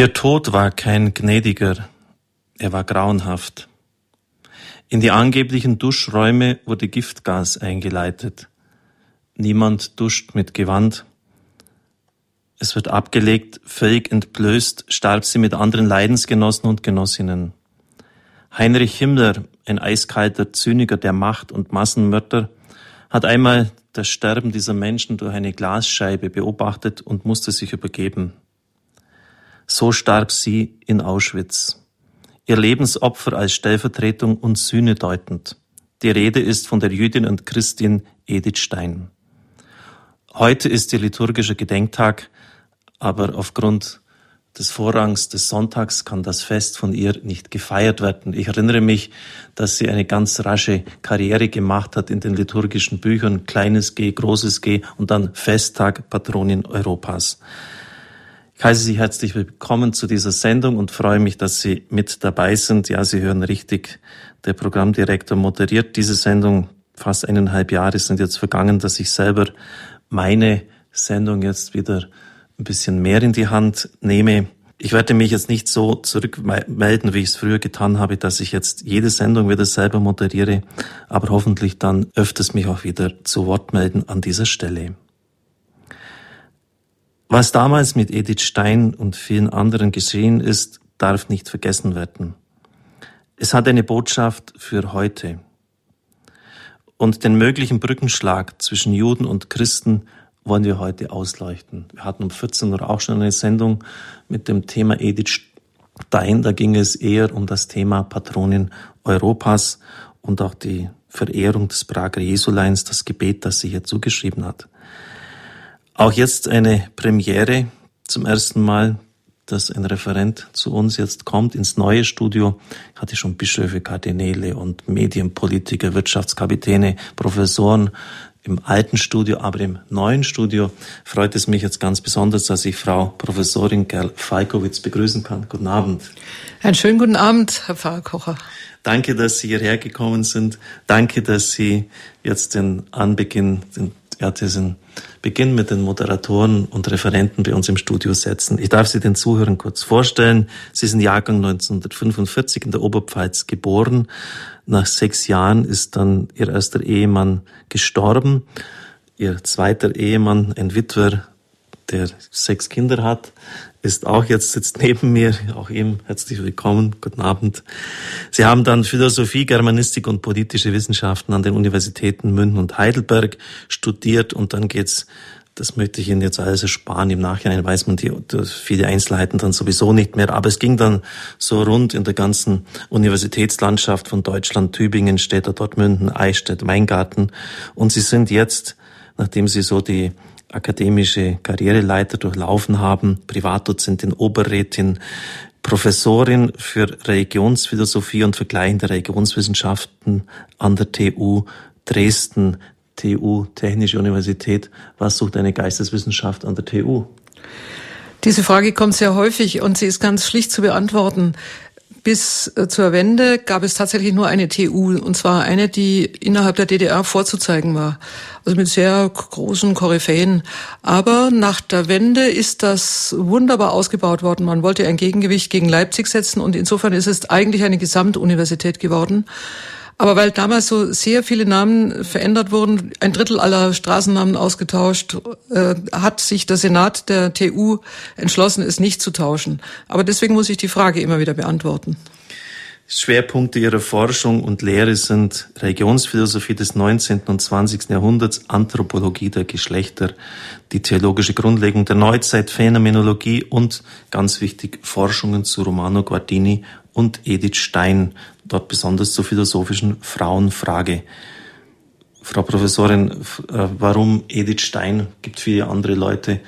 Ihr Tod war kein gnädiger, er war grauenhaft. In die angeblichen Duschräume wurde Giftgas eingeleitet. Niemand duscht mit Gewand. Es wird abgelegt, völlig entblößt starb sie mit anderen Leidensgenossen und Genossinnen. Heinrich Himmler, ein eiskalter Zyniker der Macht und Massenmörder, hat einmal das Sterben dieser Menschen durch eine Glasscheibe beobachtet und musste sich übergeben. So starb sie in Auschwitz. Ihr Lebensopfer als Stellvertretung und Sühne deutend. Die Rede ist von der Jüdin und Christin Edith Stein. Heute ist ihr liturgischer Gedenktag, aber aufgrund des Vorrangs des Sonntags kann das Fest von ihr nicht gefeiert werden. Ich erinnere mich, dass sie eine ganz rasche Karriere gemacht hat in den liturgischen Büchern, kleines G, großes G und dann Festtag Patronin Europas. Ich heiße Sie herzlich willkommen zu dieser Sendung und freue mich, dass Sie mit dabei sind. Ja, Sie hören richtig, der Programmdirektor moderiert diese Sendung. Fast eineinhalb Jahre sind jetzt vergangen, dass ich selber meine Sendung jetzt wieder ein bisschen mehr in die Hand nehme. Ich werde mich jetzt nicht so zurückmelden, wie ich es früher getan habe, dass ich jetzt jede Sendung wieder selber moderiere, aber hoffentlich dann öfters mich auch wieder zu Wort melden an dieser Stelle. Was damals mit Edith Stein und vielen anderen geschehen ist, darf nicht vergessen werden. Es hat eine Botschaft für heute. Und den möglichen Brückenschlag zwischen Juden und Christen wollen wir heute ausleuchten. Wir hatten um 14 Uhr auch schon eine Sendung mit dem Thema Edith Stein. Da ging es eher um das Thema Patronin Europas und auch die Verehrung des Prager Jesuleins, das Gebet, das sie hier zugeschrieben hat. Auch jetzt eine Premiere zum ersten Mal, dass ein Referent zu uns jetzt kommt ins neue Studio. Ich hatte schon Bischöfe, Kardinäle und Medienpolitiker, Wirtschaftskapitäne, Professoren im alten Studio, aber im neuen Studio freut es mich jetzt ganz besonders, dass ich Frau Professorin Gerl Falkowitz begrüßen kann. Guten Abend. Einen schönen guten Abend, Herr Pfarrer Kocher. Danke, dass Sie hierher gekommen sind. Danke, dass Sie jetzt den Anbeginn, den, ja, diesen Beginn mit den Moderatoren und Referenten bei uns im Studio setzen. Ich darf Sie den Zuhörern kurz vorstellen. Sie sind Jahrgang 1945 in der Oberpfalz geboren, nach sechs Jahren ist dann ihr erster Ehemann gestorben. Ihr zweiter Ehemann, ein Witwer, der sechs Kinder hat, ist auch jetzt sitzt neben mir. Auch ihm herzlich willkommen. Guten Abend. Sie haben dann Philosophie, Germanistik und politische Wissenschaften an den Universitäten München und Heidelberg studiert und dann geht's das möchte ich Ihnen jetzt alles ersparen. Im Nachhinein weiß man die, viele Einzelheiten dann sowieso nicht mehr. Aber es ging dann so rund in der ganzen Universitätslandschaft von Deutschland, Tübingen, Städter, Dortmünden, Eichstätt, Weingarten. Und Sie sind jetzt, nachdem Sie so die akademische Karriereleiter durchlaufen haben, Privatdozentin, Oberrätin, Professorin für Religionsphilosophie und vergleichende Religionswissenschaften an der TU Dresden. TU, Technische Universität, was sucht eine Geisteswissenschaft an der TU? Diese Frage kommt sehr häufig und sie ist ganz schlicht zu beantworten. Bis äh, zur Wende gab es tatsächlich nur eine TU, und zwar eine, die innerhalb der DDR vorzuzeigen war. Also mit sehr großen Koryphäen. Aber nach der Wende ist das wunderbar ausgebaut worden. Man wollte ein Gegengewicht gegen Leipzig setzen und insofern ist es eigentlich eine Gesamtuniversität geworden. Aber weil damals so sehr viele Namen verändert wurden, ein Drittel aller Straßennamen ausgetauscht, äh, hat sich der Senat der TU entschlossen, es nicht zu tauschen. Aber deswegen muss ich die Frage immer wieder beantworten. Schwerpunkte ihrer Forschung und Lehre sind Religionsphilosophie des 19. und 20. Jahrhunderts, Anthropologie der Geschlechter, die theologische Grundlegung der Neuzeit, Phänomenologie und, ganz wichtig, Forschungen zu Romano Guardini und Edith Stein, dort besonders zur philosophischen Frauenfrage. Frau Professorin, äh, warum Edith Stein? Gibt viele andere Leute,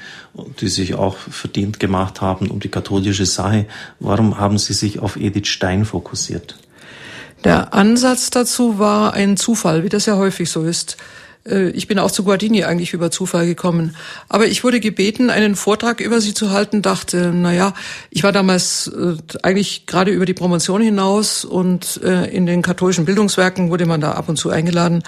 die sich auch verdient gemacht haben um die katholische Sache. Warum haben Sie sich auf Edith Stein fokussiert? Der Ansatz dazu war ein Zufall, wie das ja häufig so ist. Äh, ich bin auch zu Guardini eigentlich über Zufall gekommen. Aber ich wurde gebeten, einen Vortrag über sie zu halten, dachte, na ja, ich war damals äh, eigentlich gerade über die Promotion hinaus und äh, in den katholischen Bildungswerken wurde man da ab und zu eingeladen.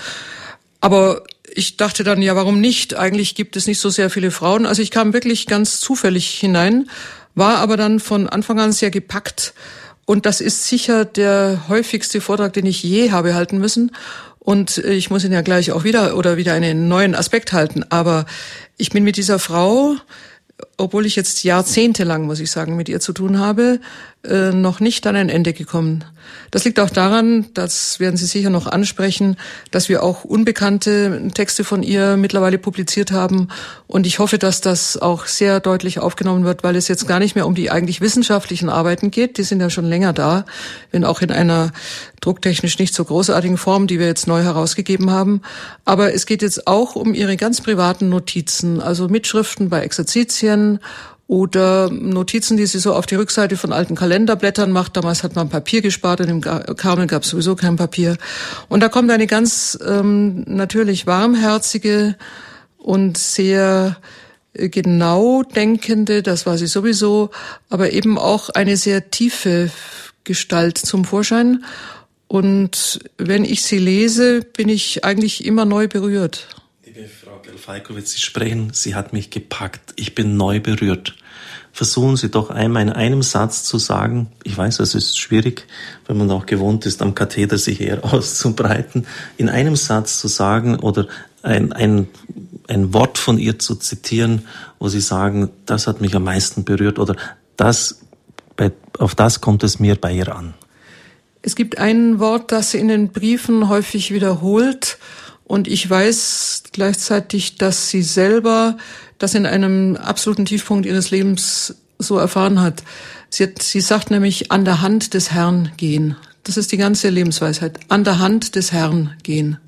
Aber ich dachte dann, ja, warum nicht? Eigentlich gibt es nicht so sehr viele Frauen. Also ich kam wirklich ganz zufällig hinein war aber dann von Anfang an sehr gepackt. Und das ist sicher der häufigste Vortrag, den ich je habe halten müssen. Und ich muss ihn ja gleich auch wieder oder wieder einen neuen Aspekt halten. Aber ich bin mit dieser Frau obwohl ich jetzt jahrzehntelang, muss ich sagen, mit ihr zu tun habe, äh, noch nicht an ein Ende gekommen. Das liegt auch daran, das werden Sie sicher noch ansprechen, dass wir auch unbekannte Texte von ihr mittlerweile publiziert haben. Und ich hoffe, dass das auch sehr deutlich aufgenommen wird, weil es jetzt gar nicht mehr um die eigentlich wissenschaftlichen Arbeiten geht. Die sind ja schon länger da, wenn auch in einer drucktechnisch nicht so großartigen Form, die wir jetzt neu herausgegeben haben. Aber es geht jetzt auch um ihre ganz privaten Notizen, also Mitschriften bei Exerzitien oder Notizen, die sie so auf die Rückseite von alten Kalenderblättern macht. Damals hat man Papier gespart und im Karmel gab es sowieso kein Papier. Und da kommt eine ganz ähm, natürlich warmherzige und sehr äh, genau denkende, das war sie sowieso, aber eben auch eine sehr tiefe Gestalt zum Vorschein. Und wenn ich sie lese, bin ich eigentlich immer neu berührt. Falkowitz, Sie sprechen, sie hat mich gepackt, ich bin neu berührt. Versuchen Sie doch einmal in einem Satz zu sagen, ich weiß, es ist schwierig, wenn man auch gewohnt ist, am Katheter sich eher auszubreiten, in einem Satz zu sagen oder ein, ein, ein Wort von ihr zu zitieren, wo Sie sagen, das hat mich am meisten berührt oder das, bei, auf das kommt es mir bei ihr an. Es gibt ein Wort, das sie in den Briefen häufig wiederholt, und ich weiß gleichzeitig, dass sie selber das in einem absoluten Tiefpunkt ihres Lebens so erfahren hat. Sie, hat, sie sagt nämlich, an der Hand des Herrn gehen. Das ist die ganze Lebensweisheit. An der Hand des Herrn gehen.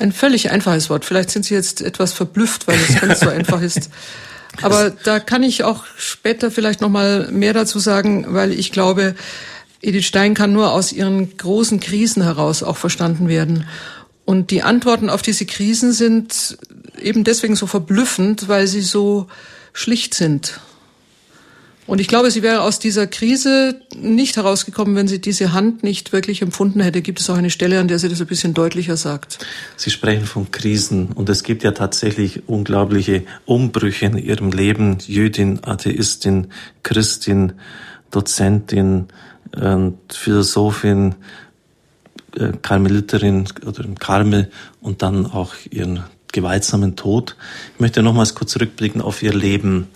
Ein völlig einfaches Wort. Vielleicht sind Sie jetzt etwas verblüfft, weil es ganz so einfach ist. Aber da kann ich auch später vielleicht noch mal mehr dazu sagen, weil ich glaube, Edith Stein kann nur aus ihren großen Krisen heraus auch verstanden werden. Und die Antworten auf diese Krisen sind eben deswegen so verblüffend, weil sie so schlicht sind. Und ich glaube, sie wäre aus dieser Krise nicht herausgekommen, wenn sie diese Hand nicht wirklich empfunden hätte. Gibt es auch eine Stelle, an der sie das ein bisschen deutlicher sagt? Sie sprechen von Krisen und es gibt ja tatsächlich unglaubliche Umbrüche in ihrem Leben. Jüdin, Atheistin, Christin, Dozentin, Philosophin, äh, Karmeliterin oder im Karmel und dann auch ihren gewaltsamen Tod. Ich möchte nochmals kurz zurückblicken auf ihr Leben.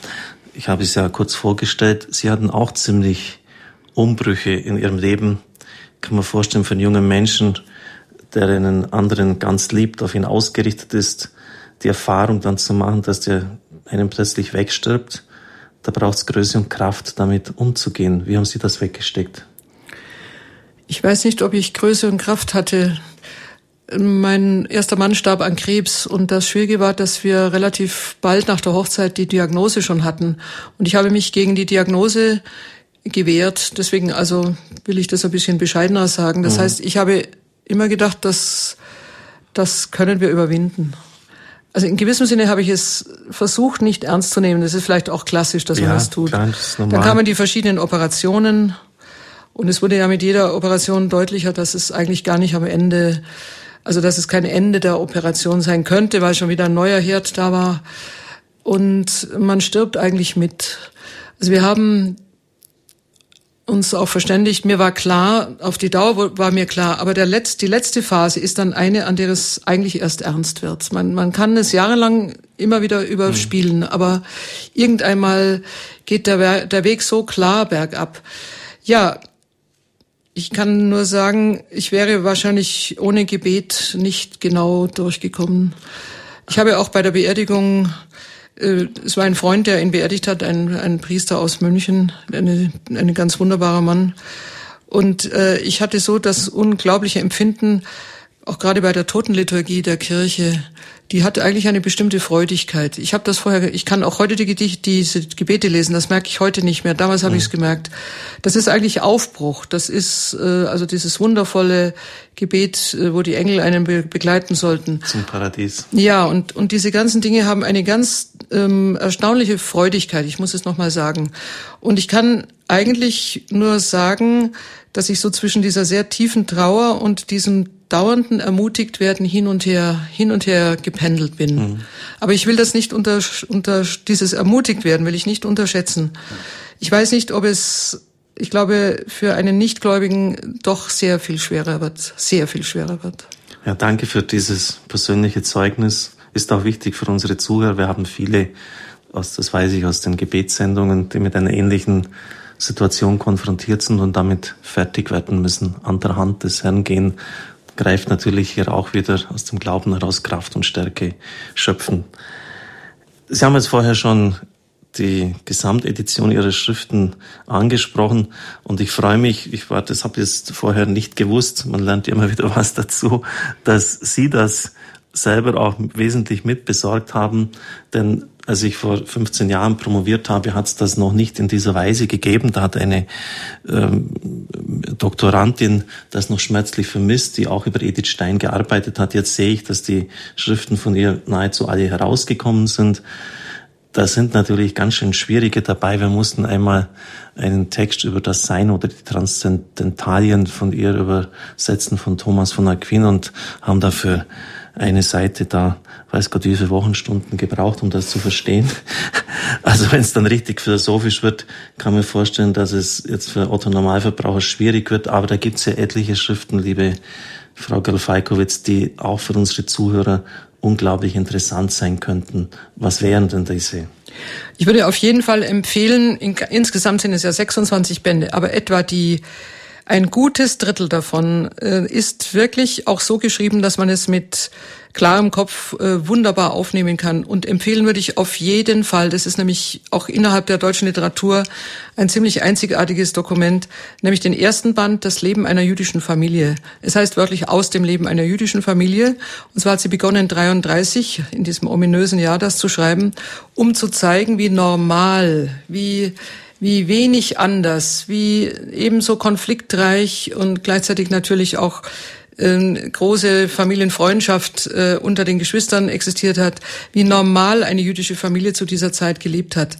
Ich habe es ja kurz vorgestellt. Sie hatten auch ziemlich Umbrüche in ihrem Leben. Kann man vorstellen, einen jungen Menschen, der einen anderen ganz liebt, auf ihn ausgerichtet ist, die Erfahrung dann zu machen, dass der einen plötzlich wegstirbt. Da braucht es Größe und Kraft, damit umzugehen. Wie haben Sie das weggesteckt? Ich weiß nicht, ob ich Größe und Kraft hatte. Mein erster Mann starb an Krebs und das Schwierige war, dass wir relativ bald nach der Hochzeit die Diagnose schon hatten. Und ich habe mich gegen die Diagnose gewehrt. Deswegen also will ich das ein bisschen bescheidener sagen. Das mhm. heißt, ich habe immer gedacht, dass das können wir überwinden. Also in gewissem Sinne habe ich es versucht, nicht ernst zu nehmen. Das ist vielleicht auch klassisch, dass ja, man das tut. Klar, das Dann kamen die verschiedenen Operationen und es wurde ja mit jeder Operation deutlicher, dass es eigentlich gar nicht am Ende, also dass es kein Ende der Operation sein könnte, weil schon wieder ein neuer Herd da war. Und man stirbt eigentlich mit. Also wir haben uns auch verständigt. Mir war klar, auf die Dauer war mir klar, aber der Letz-, die letzte Phase ist dann eine, an der es eigentlich erst ernst wird. Man, man kann es jahrelang immer wieder überspielen, mhm. aber irgendeinmal geht der, der Weg so klar bergab. Ja, ich kann nur sagen, ich wäre wahrscheinlich ohne Gebet nicht genau durchgekommen. Ich habe auch bei der Beerdigung, äh, es war ein Freund, der ihn beerdigt hat, ein, ein Priester aus München, eine, ein ganz wunderbarer Mann. Und äh, ich hatte so das unglaubliche Empfinden, auch gerade bei der Totenliturgie der Kirche, die hat eigentlich eine bestimmte Freudigkeit. Ich habe das vorher, ich kann auch heute die Gedichte, diese Gebete lesen, das merke ich heute nicht mehr. Damals habe mhm. ich es gemerkt. Das ist eigentlich Aufbruch. Das ist äh, also dieses wundervolle Gebet, äh, wo die Engel einen be begleiten sollten. Zum Paradies. Ja, und, und diese ganzen Dinge haben eine ganz ähm, erstaunliche Freudigkeit, ich muss es nochmal sagen. Und ich kann eigentlich nur sagen, dass ich so zwischen dieser sehr tiefen Trauer und diesem dauernden ermutigt werden hin und her, hin und her gependelt bin. Mhm. Aber ich will das nicht unter, unter, dieses ermutigt werden will ich nicht unterschätzen. Ich weiß nicht, ob es, ich glaube, für einen Nichtgläubigen doch sehr viel schwerer wird, sehr viel schwerer wird. Ja, danke für dieses persönliche Zeugnis. Ist auch wichtig für unsere Zuhörer. Wir haben viele, aus, das weiß ich aus den Gebetssendungen, die mit einer ähnlichen Situation konfrontiert sind und damit fertig werden müssen. An der Hand des Herrn gehen, greift natürlich hier auch wieder aus dem Glauben heraus Kraft und Stärke schöpfen. Sie haben jetzt vorher schon die Gesamtedition Ihrer Schriften angesprochen und ich freue mich, ich war, das habe ich jetzt vorher nicht gewusst, man lernt immer wieder was dazu, dass Sie das selber auch wesentlich mitbesorgt haben, denn als ich vor 15 Jahren promoviert habe, hat es das noch nicht in dieser Weise gegeben. Da hat eine ähm, Doktorandin das noch schmerzlich vermisst, die auch über Edith Stein gearbeitet hat. Jetzt sehe ich, dass die Schriften von ihr nahezu alle herausgekommen sind. Da sind natürlich ganz schön schwierige dabei. Wir mussten einmal einen Text über das Sein oder die Transzendentalien von ihr übersetzen von Thomas von Aquin und haben dafür eine Seite da, weiß Gott, wie viele Wochenstunden gebraucht, um das zu verstehen. Also wenn es dann richtig philosophisch wird, kann man vorstellen, dass es jetzt für Otto Normalverbraucher schwierig wird. Aber da gibt es ja etliche Schriften, liebe Frau Galfeikowitz, die auch für unsere Zuhörer unglaublich interessant sein könnten. Was wären denn diese? Ich würde auf jeden Fall empfehlen, in, insgesamt sind es ja 26 Bände, aber etwa die ein gutes Drittel davon äh, ist wirklich auch so geschrieben, dass man es mit klarem Kopf äh, wunderbar aufnehmen kann. Und empfehlen würde ich auf jeden Fall, das ist nämlich auch innerhalb der deutschen Literatur ein ziemlich einzigartiges Dokument, nämlich den ersten Band, Das Leben einer jüdischen Familie. Es heißt wörtlich aus dem Leben einer jüdischen Familie. Und zwar hat sie begonnen, 33, in diesem ominösen Jahr, das zu schreiben, um zu zeigen, wie normal, wie wie wenig anders, wie ebenso konfliktreich und gleichzeitig natürlich auch äh, große Familienfreundschaft äh, unter den Geschwistern existiert hat, wie normal eine jüdische Familie zu dieser Zeit gelebt hat.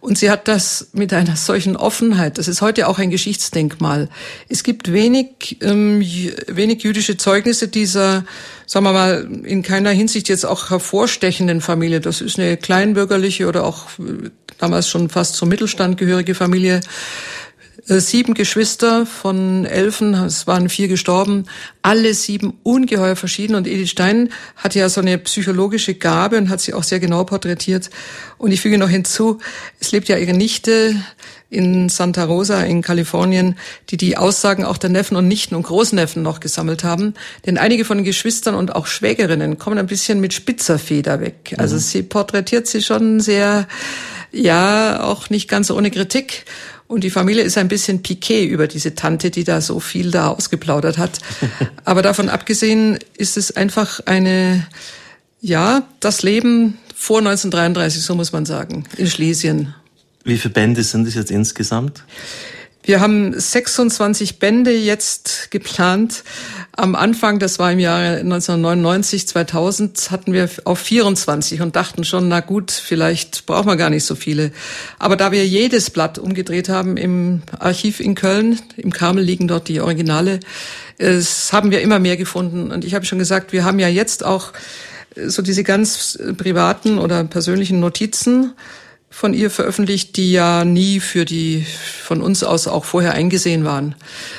Und sie hat das mit einer solchen Offenheit. Das ist heute auch ein Geschichtsdenkmal. Es gibt wenig, ähm, wenig jüdische Zeugnisse dieser, sagen wir mal, in keiner Hinsicht jetzt auch hervorstechenden Familie. Das ist eine kleinbürgerliche oder auch äh, damals schon fast zum Mittelstand gehörige Familie. Äh, sieben Geschwister von Elfen, es waren vier gestorben, alle sieben ungeheuer verschieden. Und Edith Stein hatte ja so eine psychologische Gabe und hat sie auch sehr genau porträtiert. Und ich füge noch hinzu, es lebt ja ihre Nichte in Santa Rosa in Kalifornien, die die Aussagen auch der Neffen und Nichten und Großneffen noch gesammelt haben. Denn einige von den Geschwistern und auch Schwägerinnen kommen ein bisschen mit spitzer Feder weg. Also mhm. sie porträtiert sie schon sehr, ja, auch nicht ganz ohne Kritik. Und die Familie ist ein bisschen piqué über diese Tante, die da so viel da ausgeplaudert hat. Aber davon abgesehen ist es einfach eine, ja, das Leben vor 1933, so muss man sagen, in Schlesien. Wie viele Bände sind es jetzt insgesamt? Wir haben 26 Bände jetzt geplant. Am Anfang, das war im Jahre 1999, 2000, hatten wir auf 24 und dachten schon, na gut, vielleicht brauchen wir gar nicht so viele. Aber da wir jedes Blatt umgedreht haben im Archiv in Köln, im Karmel liegen dort die Originale, es haben wir immer mehr gefunden. Und ich habe schon gesagt, wir haben ja jetzt auch so diese ganz privaten oder persönlichen Notizen von ihr veröffentlicht, die ja nie für die von uns aus auch vorher eingesehen waren.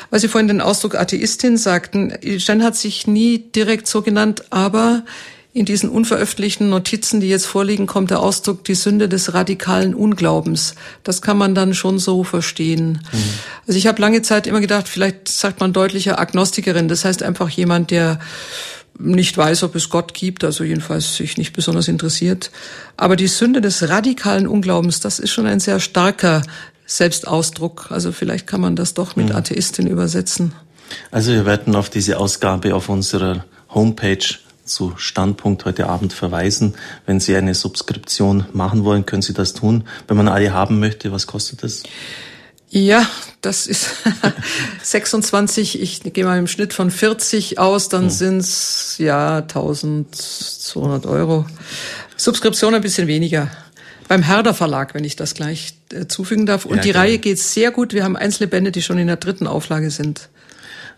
Weil Sie vorhin den Ausdruck Atheistin sagten, Stein hat sich nie direkt so genannt, aber in diesen unveröffentlichten Notizen, die jetzt vorliegen, kommt der Ausdruck die Sünde des radikalen Unglaubens. Das kann man dann schon so verstehen. Mhm. Also ich habe lange Zeit immer gedacht, vielleicht sagt man deutlicher Agnostikerin. Das heißt einfach jemand, der nicht weiß, ob es Gott gibt, also jedenfalls sich nicht besonders interessiert. Aber die Sünde des radikalen Unglaubens, das ist schon ein sehr starker Selbstausdruck. Also vielleicht kann man das doch mit mhm. Atheistin übersetzen. Also wir werden auf diese Ausgabe auf unserer Homepage zu Standpunkt heute Abend verweisen. Wenn Sie eine Subskription machen wollen, können Sie das tun. Wenn man alle haben möchte, was kostet das? Ja, das ist 26, ich gehe mal im Schnitt von 40 aus, dann hm. sind's ja 1200 Euro. Subskription ein bisschen weniger. Beim Herder Verlag, wenn ich das gleich äh, zufügen darf. Und ja, die gerne. Reihe geht sehr gut. Wir haben einzelne Bände, die schon in der dritten Auflage sind.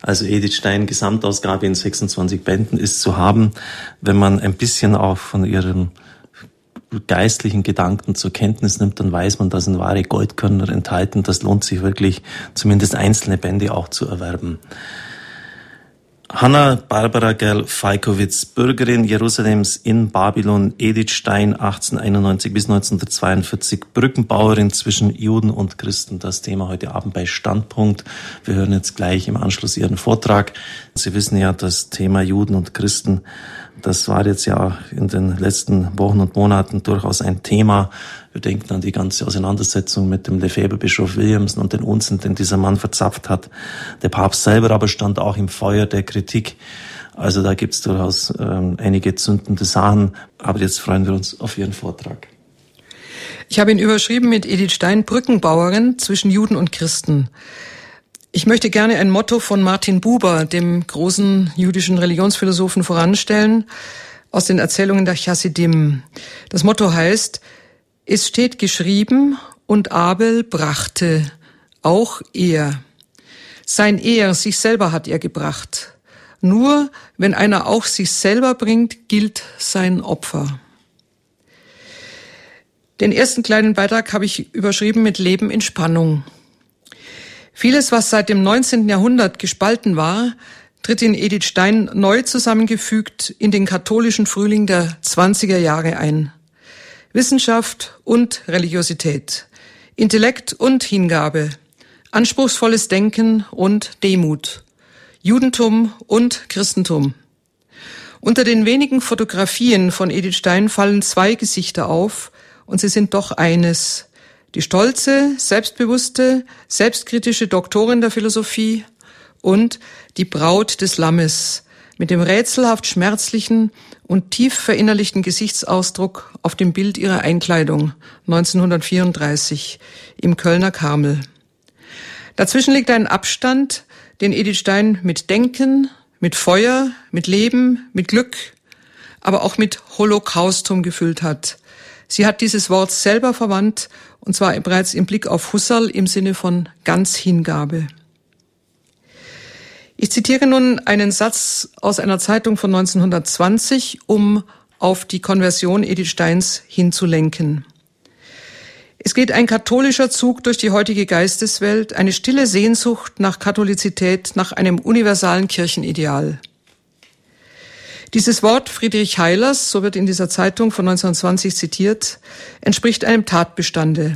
Also Edith Stein Gesamtausgabe in 26 Bänden ist zu haben, wenn man ein bisschen auch von ihrem geistlichen Gedanken zur Kenntnis nimmt, dann weiß man, da sind wahre Goldkörner enthalten. Das lohnt sich wirklich, zumindest einzelne Bände auch zu erwerben. Hanna Barbara Gerl Feikowitz, Bürgerin Jerusalems in Babylon, Edith Stein 1891 bis 1942, Brückenbauerin zwischen Juden und Christen. Das Thema heute Abend bei Standpunkt. Wir hören jetzt gleich im Anschluss Ihren Vortrag. Sie wissen ja, das Thema Juden und Christen, das war jetzt ja in den letzten Wochen und Monaten durchaus ein Thema wir denken an die ganze Auseinandersetzung mit dem Lefebvre-Bischof Williamson und den Unsinn, den dieser Mann verzapft hat. Der Papst selber aber stand auch im Feuer der Kritik. Also da gibt's durchaus ähm, einige zündende Sachen. Aber jetzt freuen wir uns auf Ihren Vortrag. Ich habe ihn überschrieben mit Edith Stein, Brückenbauerin zwischen Juden und Christen. Ich möchte gerne ein Motto von Martin Buber, dem großen jüdischen Religionsphilosophen, voranstellen, aus den Erzählungen der Chassidim. Das Motto heißt, es steht geschrieben, und Abel brachte, auch er. Sein Er, sich selber hat er gebracht. Nur wenn einer auch sich selber bringt, gilt sein Opfer. Den ersten kleinen Beitrag habe ich überschrieben mit Leben in Spannung. Vieles, was seit dem 19. Jahrhundert gespalten war, tritt in Edith Stein neu zusammengefügt in den katholischen Frühling der 20er Jahre ein. Wissenschaft und Religiosität, Intellekt und Hingabe, anspruchsvolles Denken und Demut, Judentum und Christentum. Unter den wenigen Fotografien von Edith Stein fallen zwei Gesichter auf, und sie sind doch eines. Die stolze, selbstbewusste, selbstkritische Doktorin der Philosophie und die Braut des Lammes mit dem rätselhaft schmerzlichen und tief verinnerlichten Gesichtsausdruck auf dem Bild ihrer Einkleidung 1934 im Kölner Karmel. Dazwischen liegt ein Abstand, den Edith Stein mit Denken, mit Feuer, mit Leben, mit Glück, aber auch mit Holocaustum gefüllt hat. Sie hat dieses Wort selber verwandt, und zwar bereits im Blick auf Husserl im Sinne von ganz Hingabe. Ich zitiere nun einen Satz aus einer Zeitung von 1920, um auf die Konversion Edith Steins hinzulenken. Es geht ein katholischer Zug durch die heutige Geisteswelt, eine stille Sehnsucht nach Katholizität, nach einem universalen Kirchenideal. Dieses Wort Friedrich Heilers, so wird in dieser Zeitung von 1920 zitiert, entspricht einem Tatbestande.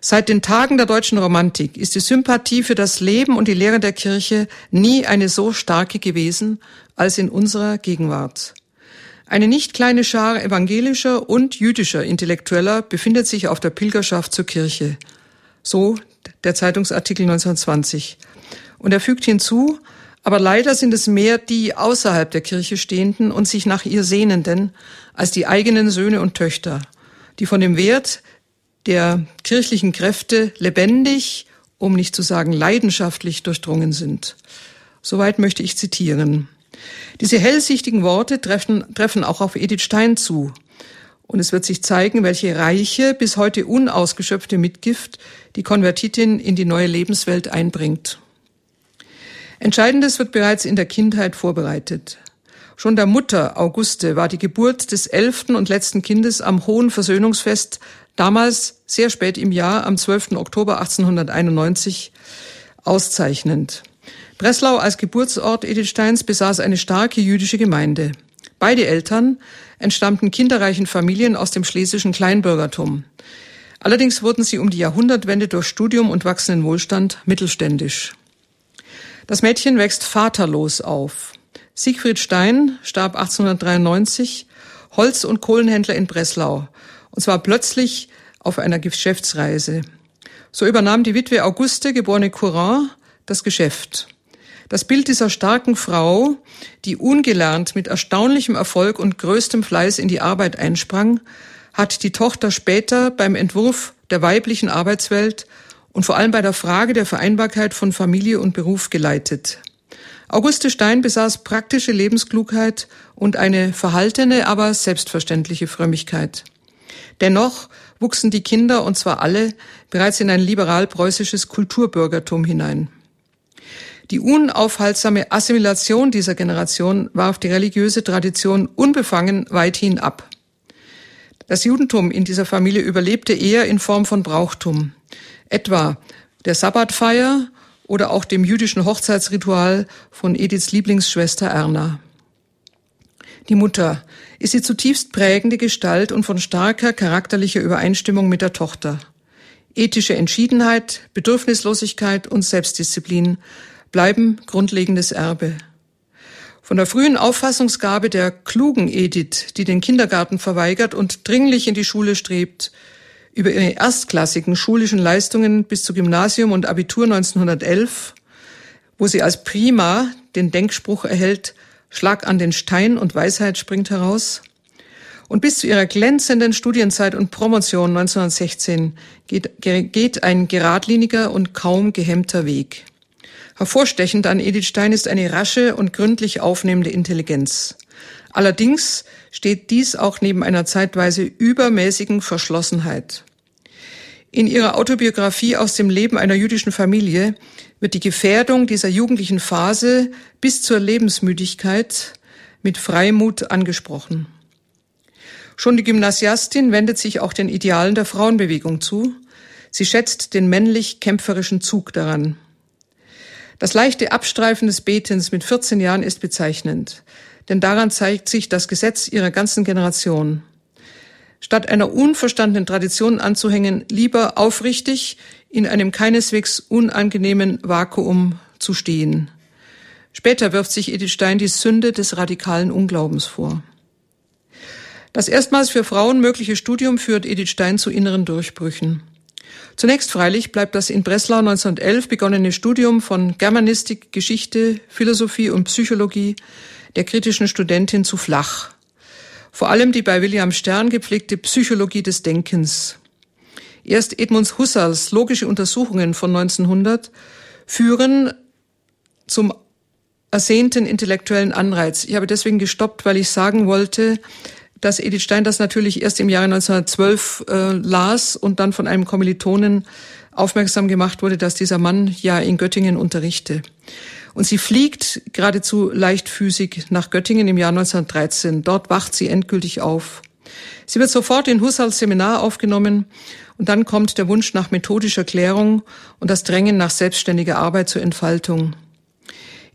Seit den Tagen der deutschen Romantik ist die Sympathie für das Leben und die Lehre der Kirche nie eine so starke gewesen als in unserer Gegenwart. Eine nicht kleine Schar evangelischer und jüdischer Intellektueller befindet sich auf der Pilgerschaft zur Kirche. So der Zeitungsartikel 1920. Und er fügt hinzu, aber leider sind es mehr die außerhalb der Kirche stehenden und sich nach ihr sehnenden als die eigenen Söhne und Töchter, die von dem Wert der kirchlichen Kräfte lebendig, um nicht zu sagen leidenschaftlich durchdrungen sind. Soweit möchte ich zitieren. Diese hellsichtigen Worte treffen, treffen auch auf Edith Stein zu. Und es wird sich zeigen, welche reiche, bis heute unausgeschöpfte Mitgift die Konvertitin in die neue Lebenswelt einbringt. Entscheidendes wird bereits in der Kindheit vorbereitet. Schon der Mutter Auguste war die Geburt des elften und letzten Kindes am Hohen Versöhnungsfest damals sehr spät im Jahr, am 12. Oktober 1891, auszeichnend. Breslau als Geburtsort Edith Steins besaß eine starke jüdische Gemeinde. Beide Eltern entstammten kinderreichen Familien aus dem schlesischen Kleinbürgertum. Allerdings wurden sie um die Jahrhundertwende durch Studium und wachsenden Wohlstand mittelständisch. Das Mädchen wächst vaterlos auf. Siegfried Stein starb 1893, Holz- und Kohlenhändler in Breslau und zwar plötzlich auf einer Geschäftsreise. So übernahm die Witwe Auguste, geborene Courant, das Geschäft. Das Bild dieser starken Frau, die ungelernt mit erstaunlichem Erfolg und größtem Fleiß in die Arbeit einsprang, hat die Tochter später beim Entwurf der weiblichen Arbeitswelt und vor allem bei der Frage der Vereinbarkeit von Familie und Beruf geleitet. Auguste Stein besaß praktische Lebensklugheit und eine verhaltene, aber selbstverständliche Frömmigkeit. Dennoch wuchsen die Kinder, und zwar alle, bereits in ein liberal-preußisches Kulturbürgertum hinein. Die unaufhaltsame Assimilation dieser Generation warf die religiöse Tradition unbefangen weithin ab. Das Judentum in dieser Familie überlebte eher in Form von Brauchtum, etwa der Sabbatfeier oder auch dem jüdischen Hochzeitsritual von Ediths Lieblingsschwester Erna. Die Mutter ist die zutiefst prägende Gestalt und von starker charakterlicher Übereinstimmung mit der Tochter. Ethische Entschiedenheit, Bedürfnislosigkeit und Selbstdisziplin bleiben grundlegendes Erbe. Von der frühen Auffassungsgabe der klugen Edith, die den Kindergarten verweigert und dringlich in die Schule strebt, über ihre erstklassigen schulischen Leistungen bis zu Gymnasium und Abitur 1911, wo sie als Prima den Denkspruch erhält, Schlag an den Stein und Weisheit springt heraus. Und bis zu ihrer glänzenden Studienzeit und Promotion 1916 geht, geht ein geradliniger und kaum gehemmter Weg. Hervorstechend an Edith Stein ist eine rasche und gründlich aufnehmende Intelligenz. Allerdings steht dies auch neben einer zeitweise übermäßigen Verschlossenheit. In ihrer Autobiografie aus dem Leben einer jüdischen Familie wird die Gefährdung dieser jugendlichen Phase bis zur Lebensmüdigkeit mit Freimut angesprochen. Schon die Gymnasiastin wendet sich auch den Idealen der Frauenbewegung zu. Sie schätzt den männlich-kämpferischen Zug daran. Das leichte Abstreifen des Betens mit 14 Jahren ist bezeichnend, denn daran zeigt sich das Gesetz ihrer ganzen Generation statt einer unverstandenen Tradition anzuhängen, lieber aufrichtig in einem keineswegs unangenehmen Vakuum zu stehen. Später wirft sich Edith Stein die Sünde des radikalen Unglaubens vor. Das erstmals für Frauen mögliche Studium führt Edith Stein zu inneren Durchbrüchen. Zunächst freilich bleibt das in Breslau 1911 begonnene Studium von Germanistik, Geschichte, Philosophie und Psychologie der kritischen Studentin zu flach. Vor allem die bei William Stern gepflegte Psychologie des Denkens. Erst Edmunds Husserls logische Untersuchungen von 1900 führen zum ersehnten intellektuellen Anreiz. Ich habe deswegen gestoppt, weil ich sagen wollte, dass Edith Stein das natürlich erst im Jahre 1912 äh, las und dann von einem Kommilitonen aufmerksam gemacht wurde, dass dieser Mann ja in Göttingen unterrichte. Und sie fliegt geradezu leichtfüßig nach Göttingen im Jahr 1913. Dort wacht sie endgültig auf. Sie wird sofort in Husserls Seminar aufgenommen und dann kommt der Wunsch nach methodischer Klärung und das Drängen nach selbstständiger Arbeit zur Entfaltung.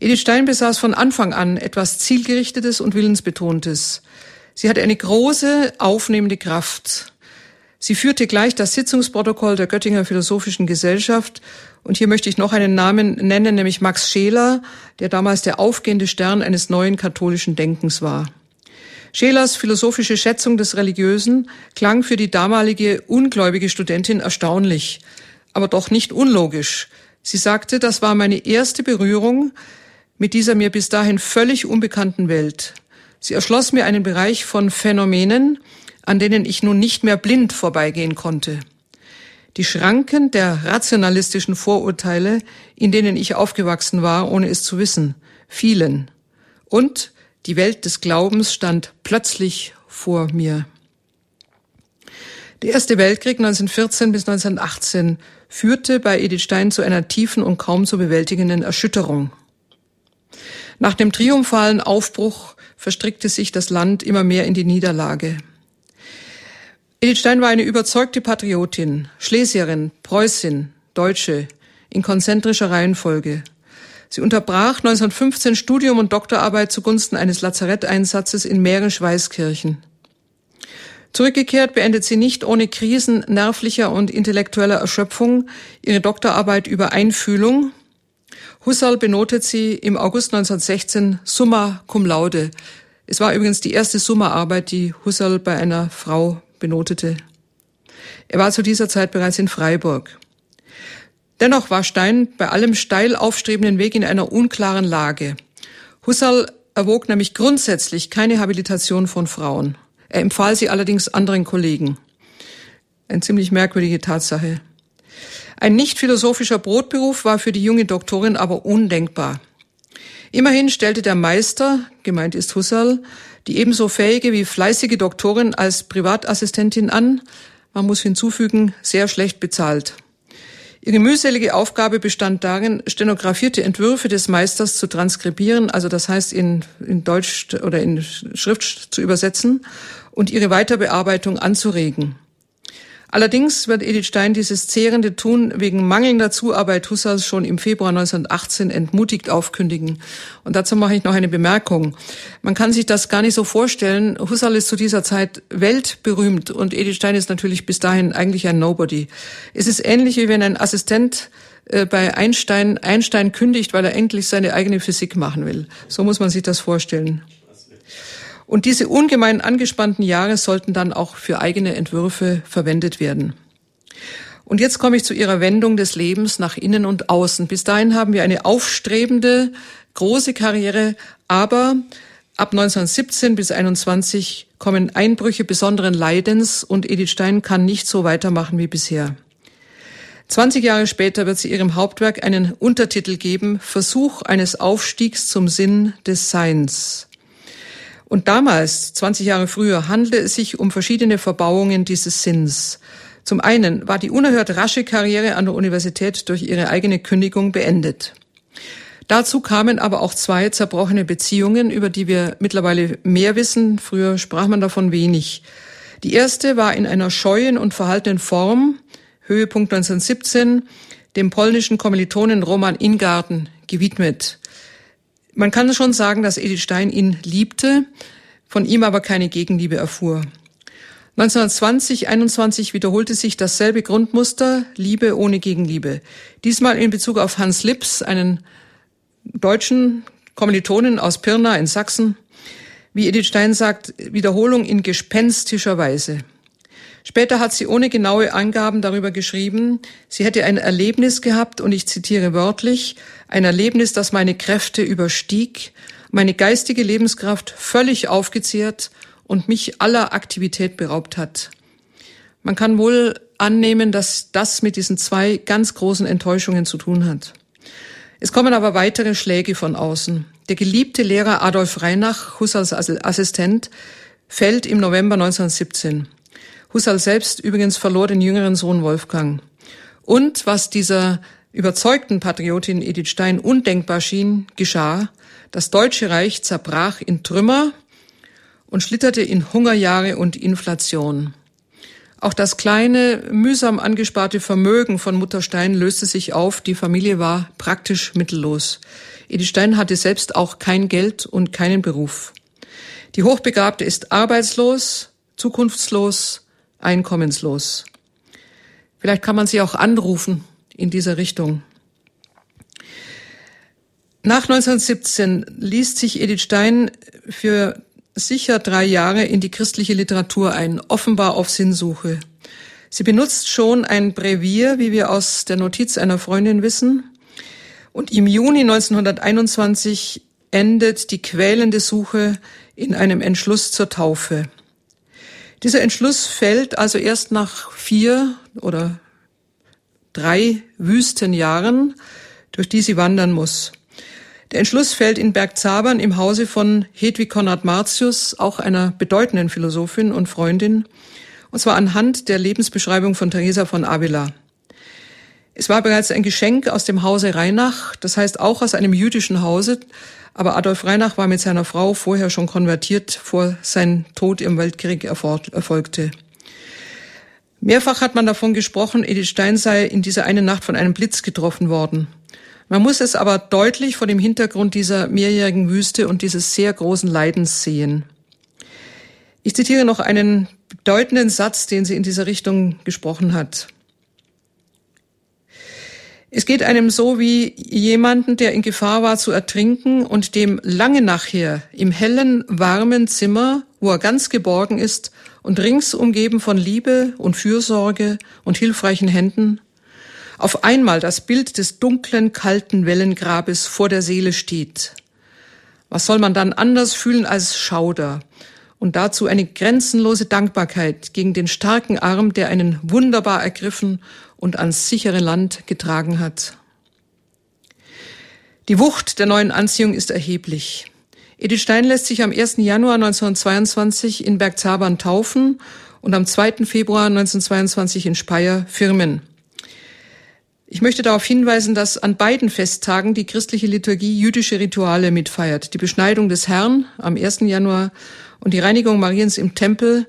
Edith Stein besaß von Anfang an etwas Zielgerichtetes und Willensbetontes. Sie hatte eine große aufnehmende Kraft. Sie führte gleich das Sitzungsprotokoll der Göttinger Philosophischen Gesellschaft und hier möchte ich noch einen Namen nennen, nämlich Max Scheler, der damals der aufgehende Stern eines neuen katholischen Denkens war. Schelers philosophische Schätzung des Religiösen klang für die damalige ungläubige Studentin erstaunlich, aber doch nicht unlogisch. Sie sagte, das war meine erste Berührung mit dieser mir bis dahin völlig unbekannten Welt. Sie erschloss mir einen Bereich von Phänomenen, an denen ich nun nicht mehr blind vorbeigehen konnte. Die Schranken der rationalistischen Vorurteile, in denen ich aufgewachsen war, ohne es zu wissen, fielen. Und die Welt des Glaubens stand plötzlich vor mir. Der Erste Weltkrieg 1914 bis 1918 führte bei Edith Stein zu einer tiefen und kaum zu bewältigenden Erschütterung. Nach dem triumphalen Aufbruch verstrickte sich das Land immer mehr in die Niederlage. Edith Stein war eine überzeugte Patriotin, Schlesierin, Preußin, Deutsche, in konzentrischer Reihenfolge. Sie unterbrach 1915 Studium und Doktorarbeit zugunsten eines Lazaretteinsatzes in Mährisch-Weißkirchen. Zurückgekehrt beendet sie nicht ohne Krisen nervlicher und intellektueller Erschöpfung ihre Doktorarbeit über Einfühlung. Husserl benotet sie im August 1916 summa cum laude. Es war übrigens die erste Summa-Arbeit, die Husserl bei einer Frau benotete. Er war zu dieser Zeit bereits in Freiburg. Dennoch war Stein bei allem steil aufstrebenden Weg in einer unklaren Lage. Husserl erwog nämlich grundsätzlich keine Habilitation von Frauen. Er empfahl sie allerdings anderen Kollegen. Eine ziemlich merkwürdige Tatsache. Ein nicht philosophischer Brotberuf war für die junge Doktorin aber undenkbar. Immerhin stellte der Meister, gemeint ist Husserl, die ebenso fähige wie fleißige Doktorin als Privatassistentin an, man muss hinzufügen, sehr schlecht bezahlt. Ihre mühselige Aufgabe bestand darin, stenografierte Entwürfe des Meisters zu transkribieren, also das heißt in, in Deutsch oder in Schrift zu übersetzen und ihre Weiterbearbeitung anzuregen. Allerdings wird Edith Stein dieses zehrende Tun wegen mangelnder Zuarbeit Husserls schon im Februar 1918 entmutigt aufkündigen. Und dazu mache ich noch eine Bemerkung. Man kann sich das gar nicht so vorstellen. Husserl ist zu dieser Zeit weltberühmt und Edith Stein ist natürlich bis dahin eigentlich ein Nobody. Es ist ähnlich wie wenn ein Assistent äh, bei Einstein Einstein kündigt, weil er endlich seine eigene Physik machen will. So muss man sich das vorstellen. Und diese ungemein angespannten Jahre sollten dann auch für eigene Entwürfe verwendet werden. Und jetzt komme ich zu Ihrer Wendung des Lebens nach innen und außen. Bis dahin haben wir eine aufstrebende, große Karriere, aber ab 1917 bis 21 kommen Einbrüche besonderen Leidens und Edith Stein kann nicht so weitermachen wie bisher. 20 Jahre später wird sie ihrem Hauptwerk einen Untertitel geben, Versuch eines Aufstiegs zum Sinn des Seins. Und damals, 20 Jahre früher, handelte es sich um verschiedene Verbauungen dieses Sinns. Zum einen war die unerhört rasche Karriere an der Universität durch ihre eigene Kündigung beendet. Dazu kamen aber auch zwei zerbrochene Beziehungen, über die wir mittlerweile mehr wissen. Früher sprach man davon wenig. Die erste war in einer scheuen und verhaltenen Form, Höhepunkt 1917, dem polnischen Kommilitonen Roman Ingarten gewidmet. Man kann schon sagen, dass Edith Stein ihn liebte, von ihm aber keine Gegenliebe erfuhr. 1920, 21 wiederholte sich dasselbe Grundmuster, Liebe ohne Gegenliebe. Diesmal in Bezug auf Hans Lips, einen deutschen Kommilitonen aus Pirna in Sachsen. Wie Edith Stein sagt, Wiederholung in gespenstischer Weise. Später hat sie ohne genaue Angaben darüber geschrieben, sie hätte ein Erlebnis gehabt, und ich zitiere wörtlich, ein Erlebnis, das meine Kräfte überstieg, meine geistige Lebenskraft völlig aufgezehrt und mich aller Aktivität beraubt hat. Man kann wohl annehmen, dass das mit diesen zwei ganz großen Enttäuschungen zu tun hat. Es kommen aber weitere Schläge von außen. Der geliebte Lehrer Adolf Reinach, Husserls Assistent, fällt im November 1917. Husserl selbst übrigens verlor den jüngeren Sohn Wolfgang. Und was dieser überzeugten Patriotin Edith Stein undenkbar schien, geschah. Das Deutsche Reich zerbrach in Trümmer und schlitterte in Hungerjahre und Inflation. Auch das kleine, mühsam angesparte Vermögen von Mutter Stein löste sich auf. Die Familie war praktisch mittellos. Edith Stein hatte selbst auch kein Geld und keinen Beruf. Die Hochbegabte ist arbeitslos, zukunftslos, einkommenslos. Vielleicht kann man sie auch anrufen in dieser Richtung. Nach 1917 liest sich Edith Stein für sicher drei Jahre in die christliche Literatur ein, offenbar auf Sinnsuche. Sie benutzt schon ein Brevier, wie wir aus der Notiz einer Freundin wissen. Und im Juni 1921 endet die quälende Suche in einem Entschluss zur Taufe. Dieser Entschluss fällt also erst nach vier oder drei wüsten Jahren, durch die sie wandern muss. Der Entschluss fällt in Bergzabern im Hause von Hedwig Konrad Martius, auch einer bedeutenden Philosophin und Freundin, und zwar anhand der Lebensbeschreibung von Teresa von Avila. Es war bereits ein Geschenk aus dem Hause Reinach, das heißt auch aus einem jüdischen Hause, aber Adolf Reinach war mit seiner Frau vorher schon konvertiert, vor sein Tod im Weltkrieg erfolgte. Mehrfach hat man davon gesprochen, Edith Stein sei in dieser einen Nacht von einem Blitz getroffen worden. Man muss es aber deutlich vor dem Hintergrund dieser mehrjährigen Wüste und dieses sehr großen Leidens sehen. Ich zitiere noch einen bedeutenden Satz, den sie in dieser Richtung gesprochen hat. Es geht einem so wie jemanden, der in Gefahr war zu ertrinken und dem lange nachher im hellen, warmen Zimmer, wo er ganz geborgen ist und rings umgeben von Liebe und Fürsorge und hilfreichen Händen, auf einmal das Bild des dunklen, kalten Wellengrabes vor der Seele steht. Was soll man dann anders fühlen als Schauder? Und dazu eine grenzenlose Dankbarkeit gegen den starken Arm, der einen wunderbar ergriffen und ans sichere Land getragen hat. Die Wucht der neuen Anziehung ist erheblich. Edith Stein lässt sich am 1. Januar 1922 in Bergzabern taufen und am 2. Februar 1922 in Speyer firmen. Ich möchte darauf hinweisen, dass an beiden Festtagen die christliche Liturgie jüdische Rituale mitfeiert. Die Beschneidung des Herrn am 1. Januar und die Reinigung Mariens im Tempel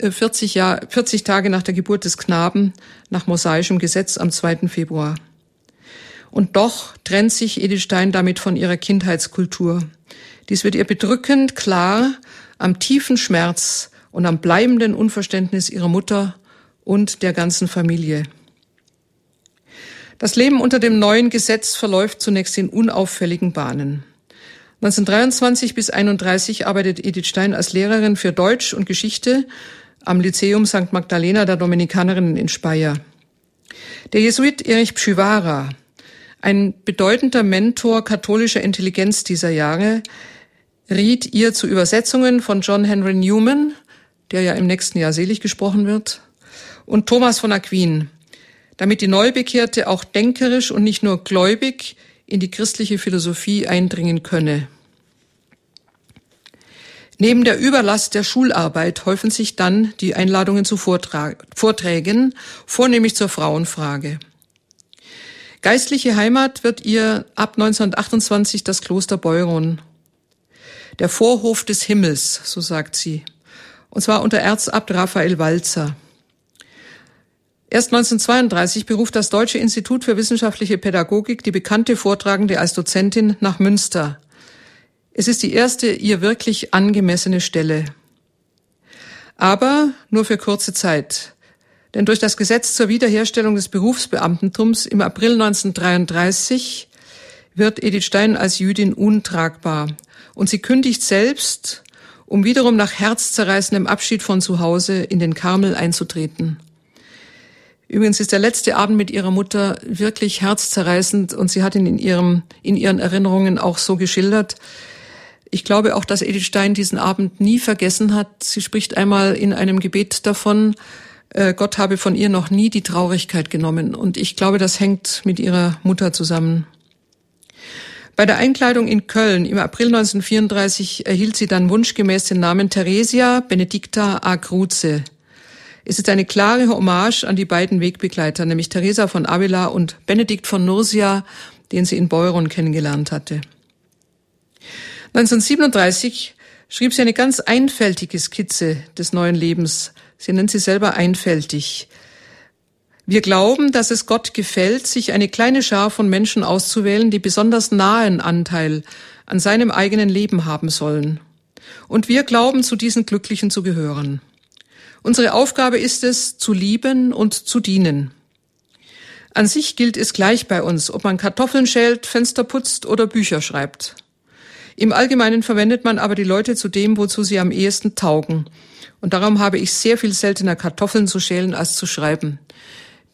40, Jahr, 40 Tage nach der Geburt des Knaben nach mosaischem Gesetz am 2. Februar. Und doch trennt sich Edith Stein damit von ihrer Kindheitskultur. Dies wird ihr bedrückend klar am tiefen Schmerz und am bleibenden Unverständnis ihrer Mutter und der ganzen Familie. Das Leben unter dem neuen Gesetz verläuft zunächst in unauffälligen Bahnen. 1923 bis 31 arbeitet Edith Stein als Lehrerin für Deutsch und Geschichte am Lyzeum St. Magdalena der Dominikanerinnen in Speyer. Der Jesuit Erich Pschywara, ein bedeutender Mentor katholischer Intelligenz dieser Jahre, riet ihr zu Übersetzungen von John Henry Newman, der ja im nächsten Jahr selig gesprochen wird, und Thomas von Aquin, damit die Neubekehrte auch denkerisch und nicht nur gläubig in die christliche Philosophie eindringen könne. Neben der Überlast der Schularbeit häufen sich dann die Einladungen zu Vorträgen, vornehmlich zur Frauenfrage. Geistliche Heimat wird ihr ab 1928 das Kloster Beuron. Der Vorhof des Himmels, so sagt sie. Und zwar unter Erzabt Raphael Walzer. Erst 1932 beruft das Deutsche Institut für wissenschaftliche Pädagogik die bekannte Vortragende als Dozentin nach Münster. Es ist die erste ihr wirklich angemessene Stelle. Aber nur für kurze Zeit. Denn durch das Gesetz zur Wiederherstellung des Berufsbeamtentums im April 1933 wird Edith Stein als Jüdin untragbar. Und sie kündigt selbst, um wiederum nach herzzerreißendem Abschied von zu Hause in den Karmel einzutreten. Übrigens ist der letzte Abend mit ihrer Mutter wirklich herzzerreißend und sie hat ihn in, ihrem, in ihren Erinnerungen auch so geschildert. Ich glaube auch, dass Edith Stein diesen Abend nie vergessen hat. Sie spricht einmal in einem Gebet davon, äh, Gott habe von ihr noch nie die Traurigkeit genommen. Und ich glaube, das hängt mit ihrer Mutter zusammen. Bei der Einkleidung in Köln im April 1934 erhielt sie dann wunschgemäß den Namen Theresia Benedicta a Cruze. Es ist eine klare Hommage an die beiden Wegbegleiter, nämlich Teresa von Avila und Benedikt von Nursia, den sie in Beuron kennengelernt hatte. 1937 schrieb sie eine ganz einfältige Skizze des neuen Lebens. Sie nennt sie selber einfältig. Wir glauben, dass es Gott gefällt, sich eine kleine Schar von Menschen auszuwählen, die besonders nahen Anteil an seinem eigenen Leben haben sollen. Und wir glauben, zu diesen Glücklichen zu gehören. Unsere Aufgabe ist es, zu lieben und zu dienen. An sich gilt es gleich bei uns, ob man Kartoffeln schält, Fenster putzt oder Bücher schreibt. Im Allgemeinen verwendet man aber die Leute zu dem, wozu sie am ehesten taugen. Und darum habe ich sehr viel seltener Kartoffeln zu schälen als zu schreiben.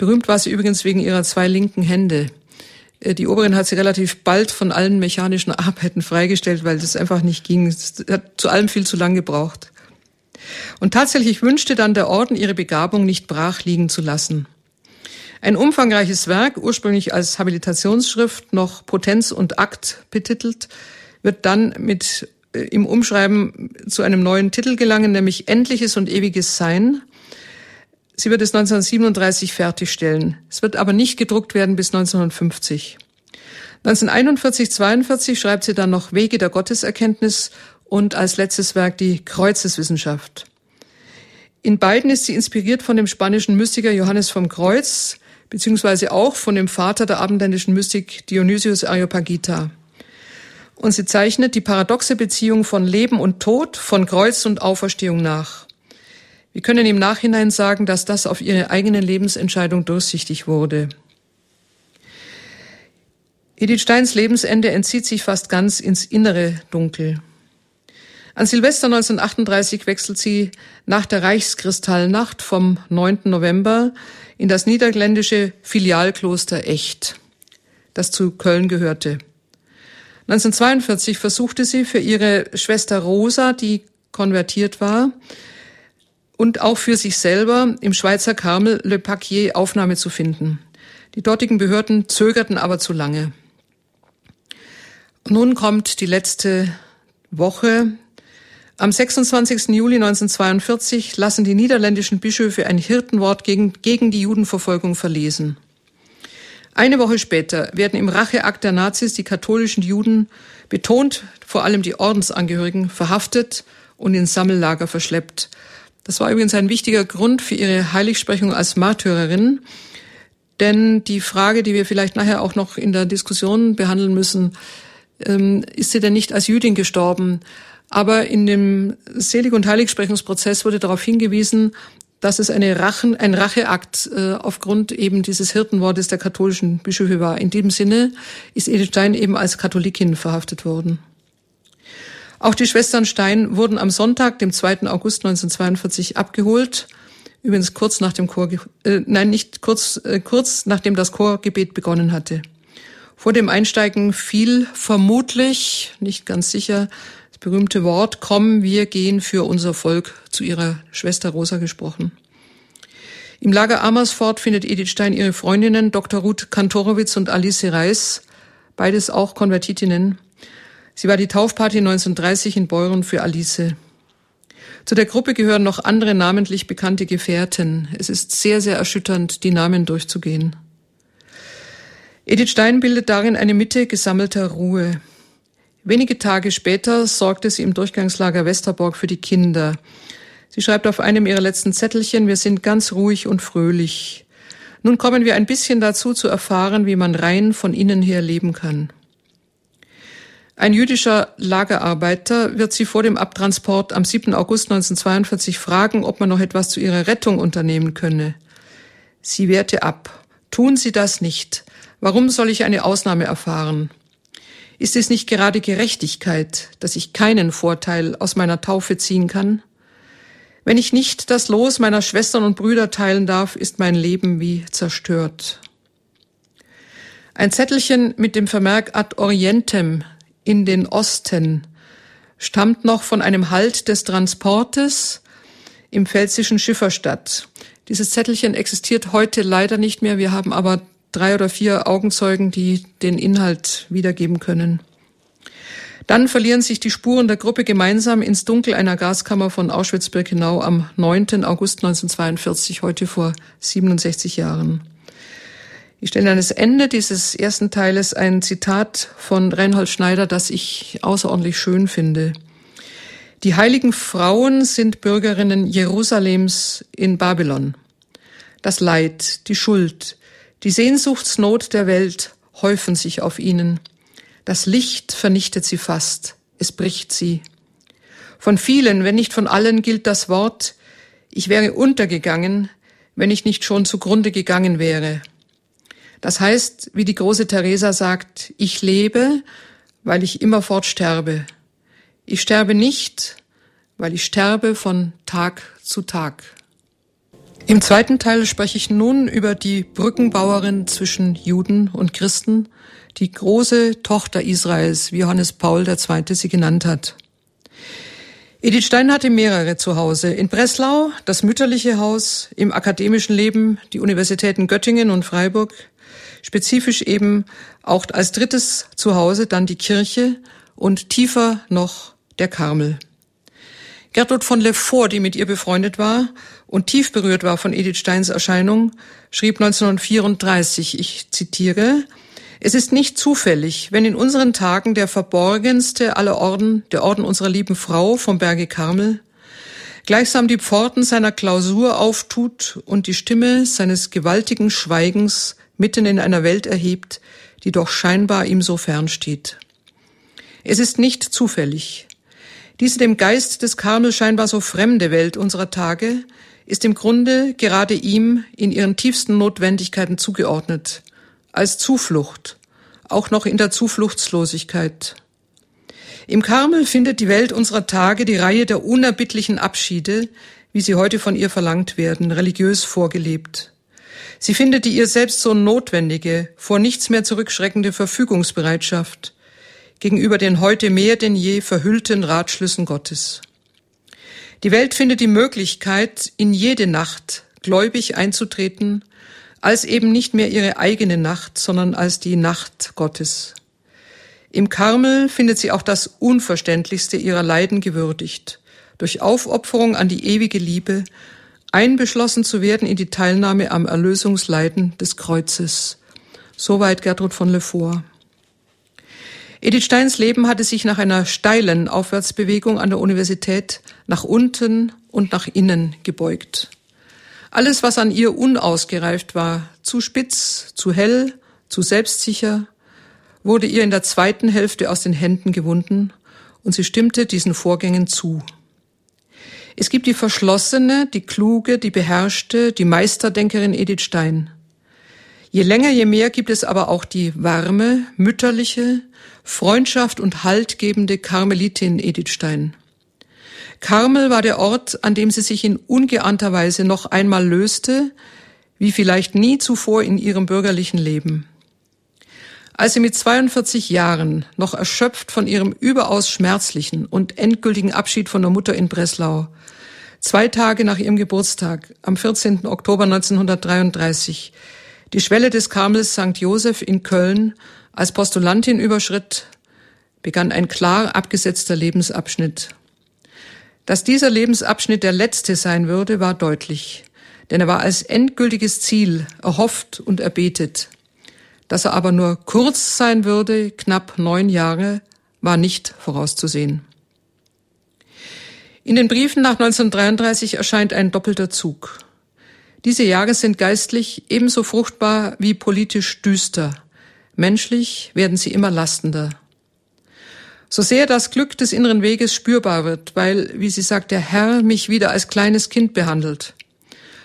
Berühmt war sie übrigens wegen ihrer zwei linken Hände. Äh, die oberen hat sie relativ bald von allen mechanischen Arbeiten freigestellt, weil das einfach nicht ging. Es hat zu allem viel zu lang gebraucht. Und tatsächlich wünschte dann der Orden, ihre Begabung nicht brach liegen zu lassen. Ein umfangreiches Werk, ursprünglich als Habilitationsschrift noch Potenz und Akt betitelt, wird dann mit äh, im Umschreiben zu einem neuen Titel gelangen, nämlich Endliches und ewiges Sein. Sie wird es 1937 fertigstellen. Es wird aber nicht gedruckt werden bis 1950. 1941, 42 schreibt sie dann noch Wege der Gotteserkenntnis und als letztes Werk die Kreuzeswissenschaft. In beiden ist sie inspiriert von dem spanischen Mystiker Johannes vom Kreuz, beziehungsweise auch von dem Vater der abendländischen Mystik Dionysius Areopagita und sie zeichnet die paradoxe Beziehung von Leben und Tod, von Kreuz und Auferstehung nach. Wir können im Nachhinein sagen, dass das auf ihre eigene Lebensentscheidung durchsichtig wurde. Edith Steins Lebensende entzieht sich fast ganz ins innere Dunkel. An Silvester 1938 wechselt sie nach der Reichskristallnacht vom 9. November in das niederländische Filialkloster Echt, das zu Köln gehörte. 1942 versuchte sie für ihre Schwester Rosa, die konvertiert war, und auch für sich selber im Schweizer Karmel Le Paquier Aufnahme zu finden. Die dortigen Behörden zögerten aber zu lange. Nun kommt die letzte Woche. Am 26. Juli 1942 lassen die niederländischen Bischöfe ein Hirtenwort gegen, gegen die Judenverfolgung verlesen. Eine Woche später werden im Racheakt der Nazis die katholischen Juden, betont vor allem die Ordensangehörigen, verhaftet und ins Sammellager verschleppt. Das war übrigens ein wichtiger Grund für ihre Heiligsprechung als Märtyrerin. Denn die Frage, die wir vielleicht nachher auch noch in der Diskussion behandeln müssen, ähm, ist sie denn nicht als Jüdin gestorben? Aber in dem Selig- und Heiligsprechungsprozess wurde darauf hingewiesen, dass es eine Rachen, ein Racheakt äh, aufgrund eben dieses Hirtenwortes der katholischen Bischöfe war. In diesem Sinne ist Edith Stein eben als Katholikin verhaftet worden. Auch die Schwestern Stein wurden am Sonntag, dem 2. August 1942, abgeholt. Übrigens kurz nach dem Chor, äh, nein, nicht kurz, äh, kurz nachdem das Chorgebet begonnen hatte. Vor dem Einsteigen fiel vermutlich, nicht ganz sicher, das berühmte Wort, komm, wir gehen für unser Volk zu ihrer Schwester Rosa gesprochen. Im Lager Amersfoort findet Edith Stein ihre Freundinnen Dr. Ruth Kantorowitz und Alice Reis, beides auch Konvertitinnen. Sie war die Taufparty 1930 in Beuren für Alice. Zu der Gruppe gehören noch andere namentlich bekannte Gefährten. Es ist sehr, sehr erschütternd, die Namen durchzugehen. Edith Stein bildet darin eine Mitte gesammelter Ruhe. Wenige Tage später sorgte sie im Durchgangslager Westerborg für die Kinder. Sie schreibt auf einem ihrer letzten Zettelchen, wir sind ganz ruhig und fröhlich. Nun kommen wir ein bisschen dazu zu erfahren, wie man rein von innen her leben kann. Ein jüdischer Lagerarbeiter wird sie vor dem Abtransport am 7. August 1942 fragen, ob man noch etwas zu ihrer Rettung unternehmen könne. Sie wehrte ab. Tun Sie das nicht. Warum soll ich eine Ausnahme erfahren? Ist es nicht gerade Gerechtigkeit, dass ich keinen Vorteil aus meiner Taufe ziehen kann? Wenn ich nicht das Los meiner Schwestern und Brüder teilen darf, ist mein Leben wie zerstört. Ein Zettelchen mit dem Vermerk ad orientem in den Osten stammt noch von einem Halt des Transportes im pfälzischen Schifferstadt. Dieses Zettelchen existiert heute leider nicht mehr. Wir haben aber drei oder vier Augenzeugen, die den Inhalt wiedergeben können. Dann verlieren sich die Spuren der Gruppe gemeinsam ins Dunkel einer Gaskammer von Auschwitz-Birkenau am 9. August 1942, heute vor 67 Jahren. Ich stelle an das Ende dieses ersten Teiles ein Zitat von Reinhold Schneider, das ich außerordentlich schön finde. Die heiligen Frauen sind Bürgerinnen Jerusalems in Babylon. Das Leid, die Schuld, die Sehnsuchtsnot der Welt häufen sich auf ihnen. Das Licht vernichtet sie fast, es bricht sie. Von vielen, wenn nicht von allen, gilt das Wort, ich wäre untergegangen, wenn ich nicht schon zugrunde gegangen wäre. Das heißt, wie die große Teresa sagt, ich lebe, weil ich immerfort sterbe. Ich sterbe nicht, weil ich sterbe von Tag zu Tag. Im zweiten Teil spreche ich nun über die Brückenbauerin zwischen Juden und Christen, die große Tochter Israels, wie Johannes Paul II. sie genannt hat. Edith Stein hatte mehrere zu Hause. In Breslau das mütterliche Haus, im akademischen Leben die Universitäten Göttingen und Freiburg, spezifisch eben auch als drittes Zuhause dann die Kirche und tiefer noch der Karmel. Gertrud von Lefort, die mit ihr befreundet war und tief berührt war von Edith Steins Erscheinung, schrieb 1934, ich zitiere, es ist nicht zufällig, wenn in unseren Tagen der verborgenste aller Orden, der Orden unserer lieben Frau vom Berge Karmel, gleichsam die Pforten seiner Klausur auftut und die Stimme seines gewaltigen Schweigens mitten in einer Welt erhebt, die doch scheinbar ihm so fern steht. Es ist nicht zufällig. Diese dem Geist des Karmel scheinbar so fremde Welt unserer Tage ist im Grunde gerade ihm in ihren tiefsten Notwendigkeiten zugeordnet, als Zuflucht, auch noch in der Zufluchtslosigkeit. Im Karmel findet die Welt unserer Tage die Reihe der unerbittlichen Abschiede, wie sie heute von ihr verlangt werden, religiös vorgelebt. Sie findet die ihr selbst so notwendige, vor nichts mehr zurückschreckende Verfügungsbereitschaft gegenüber den heute mehr denn je verhüllten Ratschlüssen Gottes. Die Welt findet die Möglichkeit, in jede Nacht gläubig einzutreten, als eben nicht mehr ihre eigene Nacht, sondern als die Nacht Gottes. Im Karmel findet sie auch das Unverständlichste ihrer Leiden gewürdigt, durch Aufopferung an die ewige Liebe einbeschlossen zu werden in die Teilnahme am Erlösungsleiden des Kreuzes. Soweit Gertrud von Lefort. Edith Steins Leben hatte sich nach einer steilen Aufwärtsbewegung an der Universität nach unten und nach innen gebeugt. Alles, was an ihr unausgereift war, zu spitz, zu hell, zu selbstsicher, wurde ihr in der zweiten Hälfte aus den Händen gewunden und sie stimmte diesen Vorgängen zu. Es gibt die verschlossene, die kluge, die beherrschte, die Meisterdenkerin Edith Stein. Je länger, je mehr gibt es aber auch die warme, mütterliche, Freundschaft und haltgebende Karmelitin Edith Stein. Karmel war der Ort, an dem sie sich in ungeahnter Weise noch einmal löste, wie vielleicht nie zuvor in ihrem bürgerlichen Leben. Als sie mit 42 Jahren, noch erschöpft von ihrem überaus schmerzlichen und endgültigen Abschied von der Mutter in Breslau, zwei Tage nach ihrem Geburtstag, am 14. Oktober 1933, die Schwelle des Karmels St. Joseph in Köln als Postulantin überschritt, begann ein klar abgesetzter Lebensabschnitt. Dass dieser Lebensabschnitt der letzte sein würde, war deutlich, denn er war als endgültiges Ziel erhofft und erbetet. Dass er aber nur kurz sein würde, knapp neun Jahre, war nicht vorauszusehen. In den Briefen nach 1933 erscheint ein doppelter Zug. Diese Jahre sind geistlich ebenso fruchtbar wie politisch düster. Menschlich werden sie immer lastender. So sehr das Glück des inneren Weges spürbar wird, weil, wie sie sagt, der Herr mich wieder als kleines Kind behandelt,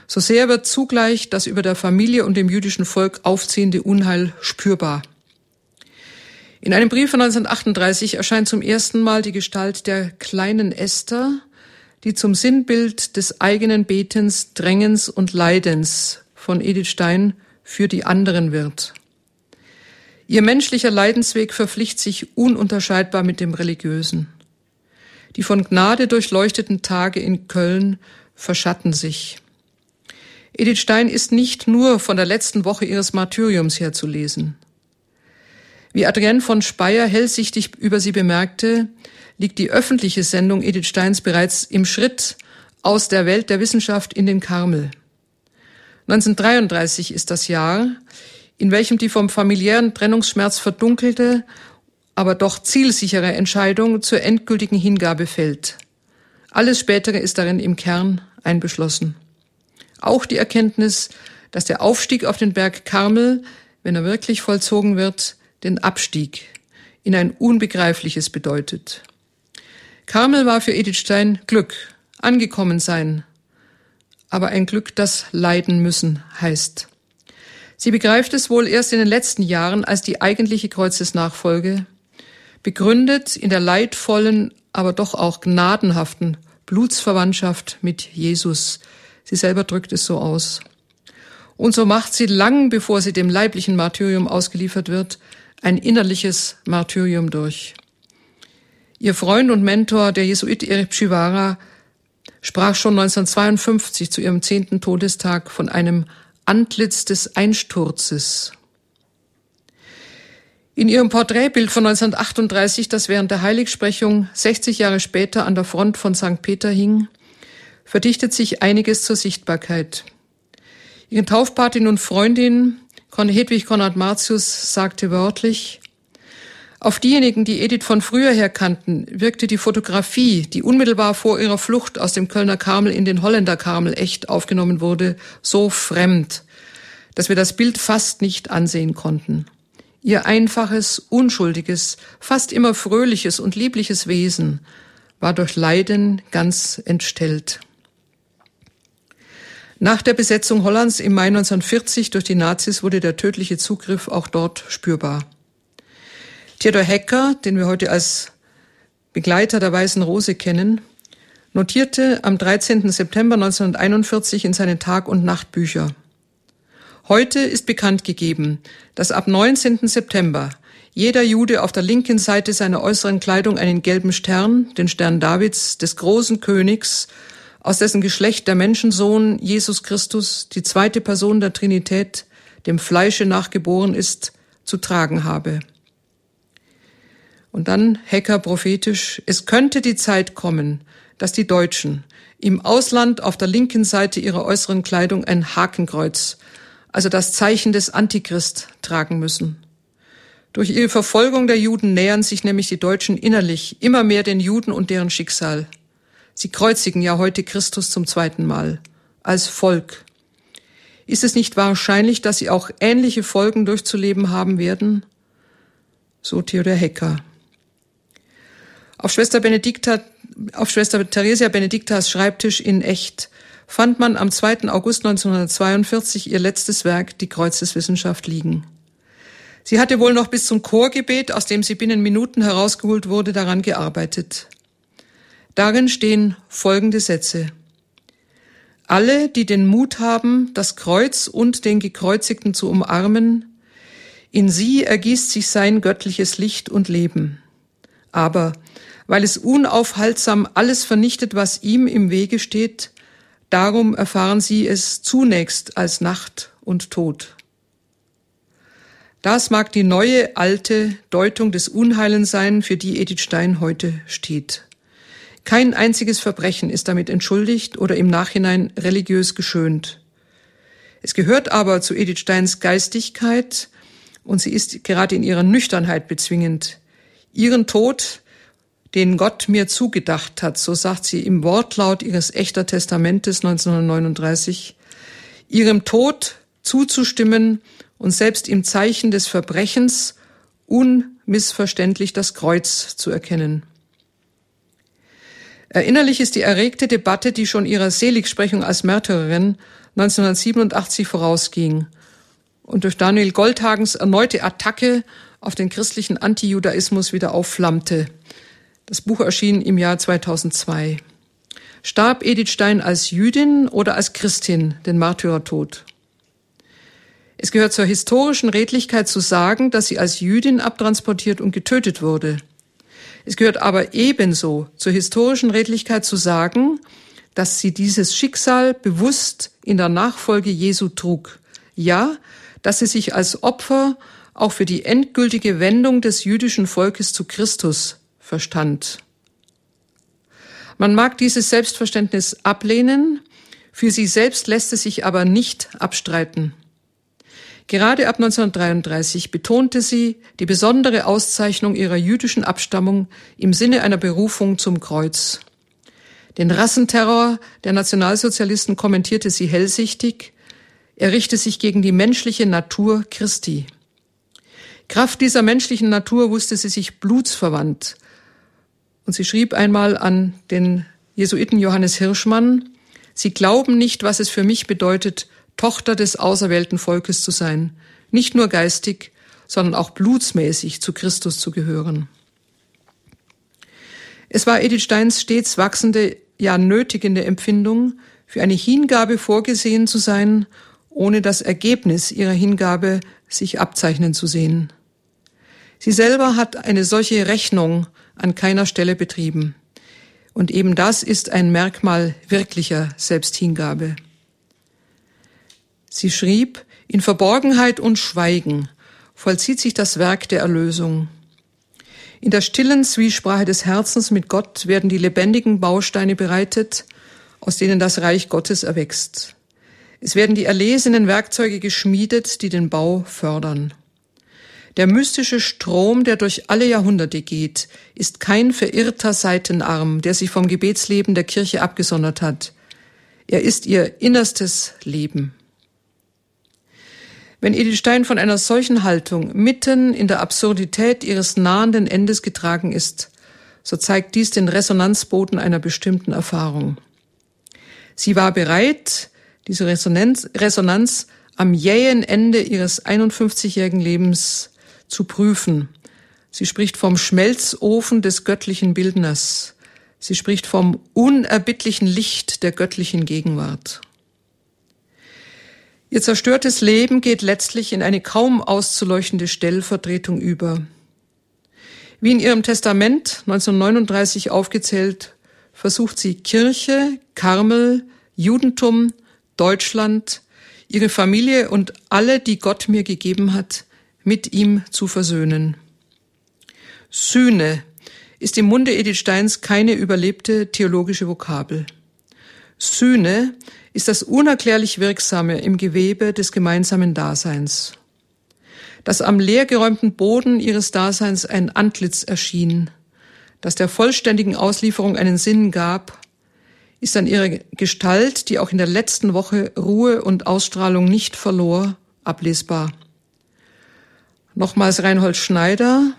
so sehr wird zugleich das über der Familie und dem jüdischen Volk aufziehende Unheil spürbar. In einem Brief von 1938 erscheint zum ersten Mal die Gestalt der kleinen Esther, die zum Sinnbild des eigenen Betens, Drängens und Leidens von Edith Stein für die anderen wird. Ihr menschlicher Leidensweg verpflichtet sich ununterscheidbar mit dem religiösen. Die von Gnade durchleuchteten Tage in Köln verschatten sich. Edith Stein ist nicht nur von der letzten Woche ihres Martyriums her zu lesen. Wie Adrienne von Speyer hellsichtig über sie bemerkte, liegt die öffentliche Sendung Edith Steins bereits im Schritt aus der Welt der Wissenschaft in den Karmel. 1933 ist das Jahr, in welchem die vom familiären Trennungsschmerz verdunkelte, aber doch zielsichere Entscheidung zur endgültigen Hingabe fällt. Alles Spätere ist darin im Kern einbeschlossen. Auch die Erkenntnis, dass der Aufstieg auf den Berg Karmel, wenn er wirklich vollzogen wird, den Abstieg in ein Unbegreifliches bedeutet. Karmel war für Edith Stein Glück, angekommen sein, aber ein Glück, das leiden müssen heißt. Sie begreift es wohl erst in den letzten Jahren als die eigentliche Kreuzesnachfolge, begründet in der leidvollen, aber doch auch gnadenhaften Blutsverwandtschaft mit Jesus, Sie selber drückt es so aus. Und so macht sie lang, bevor sie dem leiblichen Martyrium ausgeliefert wird, ein innerliches Martyrium durch. Ihr Freund und Mentor, der Jesuit Erich Chivara, sprach schon 1952 zu ihrem zehnten Todestag von einem Antlitz des Einsturzes. In ihrem Porträtbild von 1938, das während der Heiligsprechung 60 Jahre später an der Front von St. Peter hing, verdichtet sich einiges zur Sichtbarkeit. Ihre Taufpatin und Freundin, Hedwig Konrad Martius, sagte wörtlich, auf diejenigen, die Edith von früher her kannten, wirkte die Fotografie, die unmittelbar vor ihrer Flucht aus dem Kölner Karmel in den Holländer Karmel echt aufgenommen wurde, so fremd, dass wir das Bild fast nicht ansehen konnten. Ihr einfaches, unschuldiges, fast immer fröhliches und liebliches Wesen war durch Leiden ganz entstellt. Nach der Besetzung Hollands im Mai 1940 durch die Nazis wurde der tödliche Zugriff auch dort spürbar. Theodor Hecker, den wir heute als Begleiter der Weißen Rose kennen, notierte am 13. September 1941 in seinen Tag- und Nachtbücher. Heute ist bekannt gegeben, dass ab 19. September jeder Jude auf der linken Seite seiner äußeren Kleidung einen gelben Stern, den Stern Davids, des großen Königs aus dessen Geschlecht der Menschensohn Jesus Christus, die zweite Person der Trinität, dem Fleische nachgeboren ist, zu tragen habe. Und dann Hecker prophetisch, es könnte die Zeit kommen, dass die Deutschen im Ausland auf der linken Seite ihrer äußeren Kleidung ein Hakenkreuz, also das Zeichen des Antichrist, tragen müssen. Durch ihre Verfolgung der Juden nähern sich nämlich die Deutschen innerlich immer mehr den Juden und deren Schicksal. Sie kreuzigen ja heute Christus zum zweiten Mal als Volk. Ist es nicht wahrscheinlich, dass sie auch ähnliche Folgen durchzuleben haben werden? So Theodor Hecker. Auf Schwester Benedikta, auf Schwester Theresia Benediktas Schreibtisch in Echt fand man am 2. August 1942 ihr letztes Werk, die Kreuzeswissenschaft, liegen. Sie hatte wohl noch bis zum Chorgebet, aus dem sie binnen Minuten herausgeholt wurde, daran gearbeitet. Darin stehen folgende Sätze. Alle, die den Mut haben, das Kreuz und den Gekreuzigten zu umarmen, in sie ergießt sich sein göttliches Licht und Leben. Aber weil es unaufhaltsam alles vernichtet, was ihm im Wege steht, darum erfahren sie es zunächst als Nacht und Tod. Das mag die neue, alte Deutung des Unheilen sein, für die Edith Stein heute steht. Kein einziges Verbrechen ist damit entschuldigt oder im Nachhinein religiös geschönt. Es gehört aber zu Edith Steins Geistigkeit, und sie ist gerade in ihrer Nüchternheit bezwingend, ihren Tod den Gott mir zugedacht hat, so sagt sie im Wortlaut ihres echter Testamentes 1939, ihrem Tod zuzustimmen und selbst im Zeichen des Verbrechens unmissverständlich das Kreuz zu erkennen. Erinnerlich ist die erregte Debatte, die schon ihrer Seligsprechung als Märtyrerin 1987 vorausging und durch Daniel Goldhagens erneute Attacke auf den christlichen Antijudaismus wieder aufflammte. Das Buch erschien im Jahr 2002. Starb Edith Stein als Jüdin oder als Christin den Märtyrertod? Es gehört zur historischen Redlichkeit zu sagen, dass sie als Jüdin abtransportiert und getötet wurde. Es gehört aber ebenso zur historischen Redlichkeit zu sagen, dass sie dieses Schicksal bewusst in der Nachfolge Jesu trug. Ja, dass sie sich als Opfer auch für die endgültige Wendung des jüdischen Volkes zu Christus verstand. Man mag dieses Selbstverständnis ablehnen, für sie selbst lässt es sich aber nicht abstreiten. Gerade ab 1933 betonte sie die besondere Auszeichnung ihrer jüdischen Abstammung im Sinne einer Berufung zum Kreuz. Den Rassenterror der Nationalsozialisten kommentierte sie hellsichtig, er richte sich gegen die menschliche Natur Christi. Kraft dieser menschlichen Natur wusste sie sich blutsverwandt und sie schrieb einmal an den Jesuiten Johannes Hirschmann, Sie glauben nicht, was es für mich bedeutet, Tochter des auserwählten Volkes zu sein, nicht nur geistig, sondern auch blutsmäßig zu Christus zu gehören. Es war Edith Steins stets wachsende, ja nötigende Empfindung, für eine Hingabe vorgesehen zu sein, ohne das Ergebnis ihrer Hingabe sich abzeichnen zu sehen. Sie selber hat eine solche Rechnung an keiner Stelle betrieben. Und eben das ist ein Merkmal wirklicher Selbsthingabe. Sie schrieb, in Verborgenheit und Schweigen vollzieht sich das Werk der Erlösung. In der stillen Zwiesprache des Herzens mit Gott werden die lebendigen Bausteine bereitet, aus denen das Reich Gottes erwächst. Es werden die erlesenen Werkzeuge geschmiedet, die den Bau fördern. Der mystische Strom, der durch alle Jahrhunderte geht, ist kein verirrter Seitenarm, der sich vom Gebetsleben der Kirche abgesondert hat. Er ist ihr innerstes Leben. Wenn Edith Stein von einer solchen Haltung mitten in der Absurdität ihres nahenden Endes getragen ist, so zeigt dies den Resonanzboden einer bestimmten Erfahrung. Sie war bereit, diese Resonanz, Resonanz am jähen Ende ihres 51-jährigen Lebens zu prüfen. Sie spricht vom Schmelzofen des göttlichen Bildners. Sie spricht vom unerbittlichen Licht der göttlichen Gegenwart. Ihr zerstörtes Leben geht letztlich in eine kaum auszuleuchtende Stellvertretung über. Wie in ihrem Testament 1939 aufgezählt, versucht sie Kirche, Karmel, Judentum, Deutschland, ihre Familie und alle, die Gott mir gegeben hat, mit ihm zu versöhnen. Sühne ist im Munde Edith Steins keine überlebte theologische Vokabel. Sühne ist das unerklärlich Wirksame im Gewebe des gemeinsamen Daseins. dass am leergeräumten Boden ihres Daseins ein Antlitz erschien, das der vollständigen Auslieferung einen Sinn gab, ist an ihrer Gestalt, die auch in der letzten Woche Ruhe und Ausstrahlung nicht verlor, ablesbar. Nochmals Reinhold Schneider.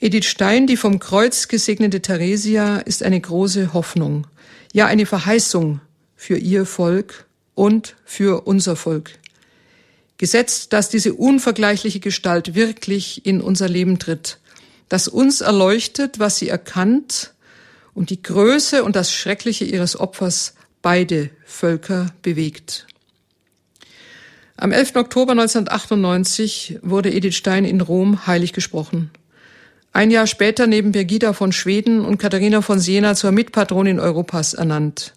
Edith Stein, die vom Kreuz gesegnete Theresia, ist eine große Hoffnung, ja eine Verheißung für ihr Volk und für unser Volk. Gesetzt, dass diese unvergleichliche Gestalt wirklich in unser Leben tritt, dass uns erleuchtet, was sie erkannt und die Größe und das Schreckliche ihres Opfers beide Völker bewegt. Am 11. Oktober 1998 wurde Edith Stein in Rom heilig gesprochen. Ein Jahr später neben Birgitta von Schweden und Katharina von Siena zur Mitpatronin Europas ernannt.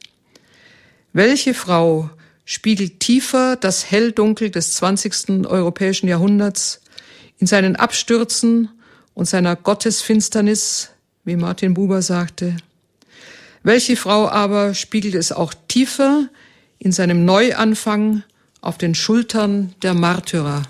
Welche Frau spiegelt tiefer das Helldunkel des 20. europäischen Jahrhunderts in seinen Abstürzen und seiner Gottesfinsternis, wie Martin Buber sagte. Welche Frau aber spiegelt es auch tiefer in seinem Neuanfang auf den Schultern der Märtyrer?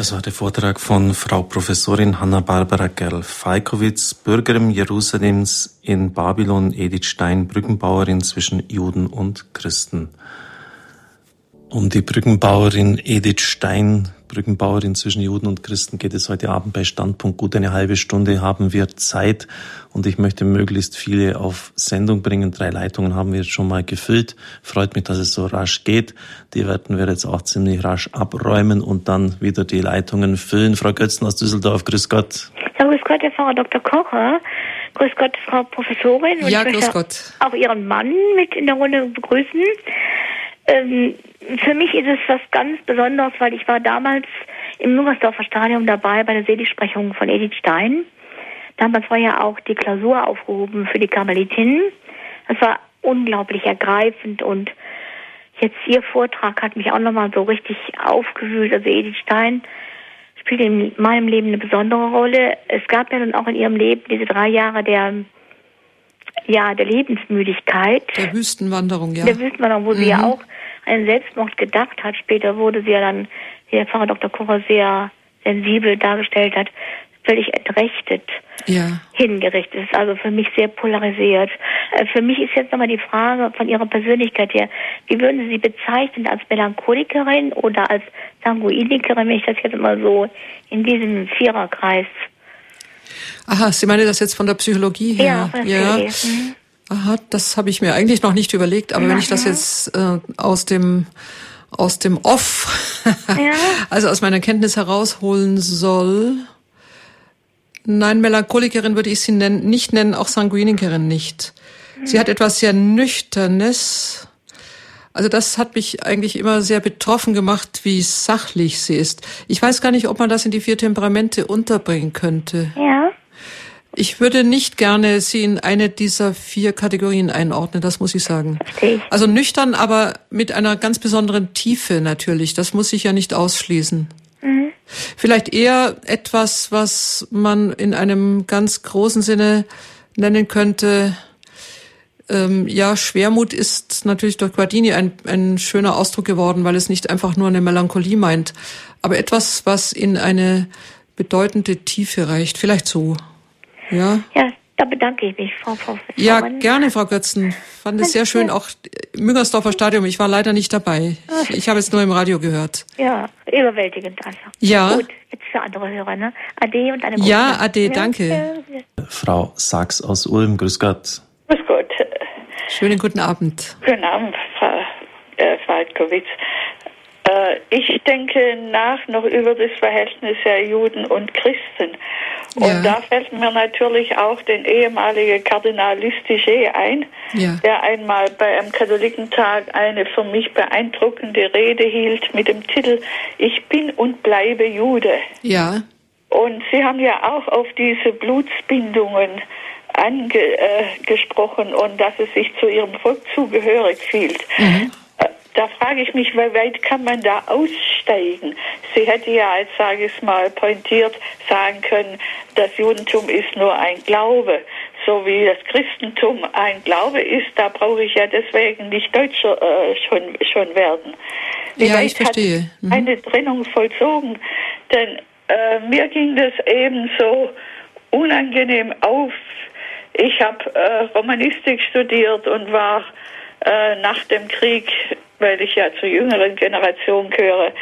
Das war der Vortrag von Frau Professorin Hanna-Barbara Gerl-Falkowitz, Bürgerin Jerusalems in Babylon, Edith Stein, Brückenbauerin zwischen Juden und Christen. Um die Brückenbauerin Edith Stein Brückenbauerin zwischen Juden und Christen geht es heute Abend bei Standpunkt. Gut eine halbe Stunde haben wir Zeit und ich möchte möglichst viele auf Sendung bringen. Drei Leitungen haben wir jetzt schon mal gefüllt. Freut mich, dass es so rasch geht. Die werden wir jetzt auch ziemlich rasch abräumen und dann wieder die Leitungen füllen. Frau Götzen aus Düsseldorf, grüß Gott. Ja, grüß Gott, Herr Pfarrer Dr. Kocher. Grüß Gott, Frau Professorin. Und ja, grüß Gott. Auch Ihren Mann mit in der Runde begrüßen. Ähm, für mich ist es was ganz Besonderes, weil ich war damals im Müngersdorfer Stadion dabei bei der Seligsprechung von Edith Stein. Damals war ja auch die Klausur aufgehoben für die Karmelitinnen. Das war unglaublich ergreifend und jetzt Ihr Vortrag hat mich auch nochmal so richtig aufgewühlt. Also Edith Stein spielt in meinem Leben eine besondere Rolle. Es gab ja dann auch in ihrem Leben diese drei Jahre der ja, der Lebensmüdigkeit. Der Wüstenwanderung, ja. Der Wüstenwanderung, wo mhm. sie ja mhm. auch einen Selbstmord gedacht hat. Später wurde sie ja dann, wie der Pfarrer Dr. Kocher sehr sensibel dargestellt hat, völlig entrechtet ja. hingerichtet. ist also für mich sehr polarisiert. Äh, für mich ist jetzt nochmal die Frage von Ihrer Persönlichkeit her, wie würden Sie sie bezeichnen als Melancholikerin oder als Sanguinikerin, wenn ich das jetzt mal so in diesem Viererkreis Aha, Sie meinen das jetzt von der Psychologie her? Ja, ja. Mhm. Aha, das habe ich mir eigentlich noch nicht überlegt, aber mhm. wenn ich das jetzt äh, aus dem aus dem Off, ja. also aus meiner Kenntnis herausholen soll, nein, Melancholikerin würde ich sie nennen, nicht nennen, auch Sanguinikerin nicht. Mhm. Sie hat etwas sehr Nüchternes. Also das hat mich eigentlich immer sehr betroffen gemacht, wie sachlich sie ist. Ich weiß gar nicht, ob man das in die vier Temperamente unterbringen könnte. Ja. Ich würde nicht gerne sie in eine dieser vier Kategorien einordnen, das muss ich sagen. Also nüchtern, aber mit einer ganz besonderen Tiefe natürlich. Das muss ich ja nicht ausschließen. Mhm. Vielleicht eher etwas, was man in einem ganz großen Sinne nennen könnte. Ähm, ja, Schwermut ist natürlich durch Guardini ein, ein schöner Ausdruck geworden, weil es nicht einfach nur eine Melancholie meint, aber etwas, was in eine bedeutende Tiefe reicht. Vielleicht so. Ja. Ja, da bedanke ich mich, Frau Professorin. Ja, gerne, Frau Götzen. Fand es sehr schön, auch Müngersdorfer Stadion. Ich war leider nicht dabei. Ich, ich habe es nur im Radio gehört. Ja, überwältigend einfach. Ja. Gut, jetzt für andere Hörer, ne? Ade und eine gute Ja, Ade, danke. Ja. Frau Sachs aus Ulm, grüß Gott. Grüß Gott. Schönen guten Abend. Guten Abend, Frau äh, Falkowitz. Äh, ich denke nach noch über das Verhältnis der Juden und Christen. Und ja. da fällt mir natürlich auch den ehemaligen Kardinal Lustiger ein, ja. der einmal bei einem Katholikentag eine für mich beeindruckende Rede hielt mit dem Titel Ich bin und bleibe Jude. Ja. Und Sie haben ja auch auf diese Blutsbindungen angesprochen äh, und dass es sich zu Ihrem Volk zugehörig fühlt. Mhm da frage ich mich, wie weit kann man da aussteigen? Sie hätte ja, als sage ich es mal, pointiert sagen können, das Judentum ist nur ein Glaube. So wie das Christentum ein Glaube ist, da brauche ich ja deswegen nicht Deutscher äh, schon, schon werden. Wie ja, ich verstehe. Mhm. Eine Trennung vollzogen. Denn äh, mir ging das eben so unangenehm auf. Ich habe äh, Romanistik studiert und war äh, nach dem Krieg, weil ich ja zur jüngeren Generation gehöre,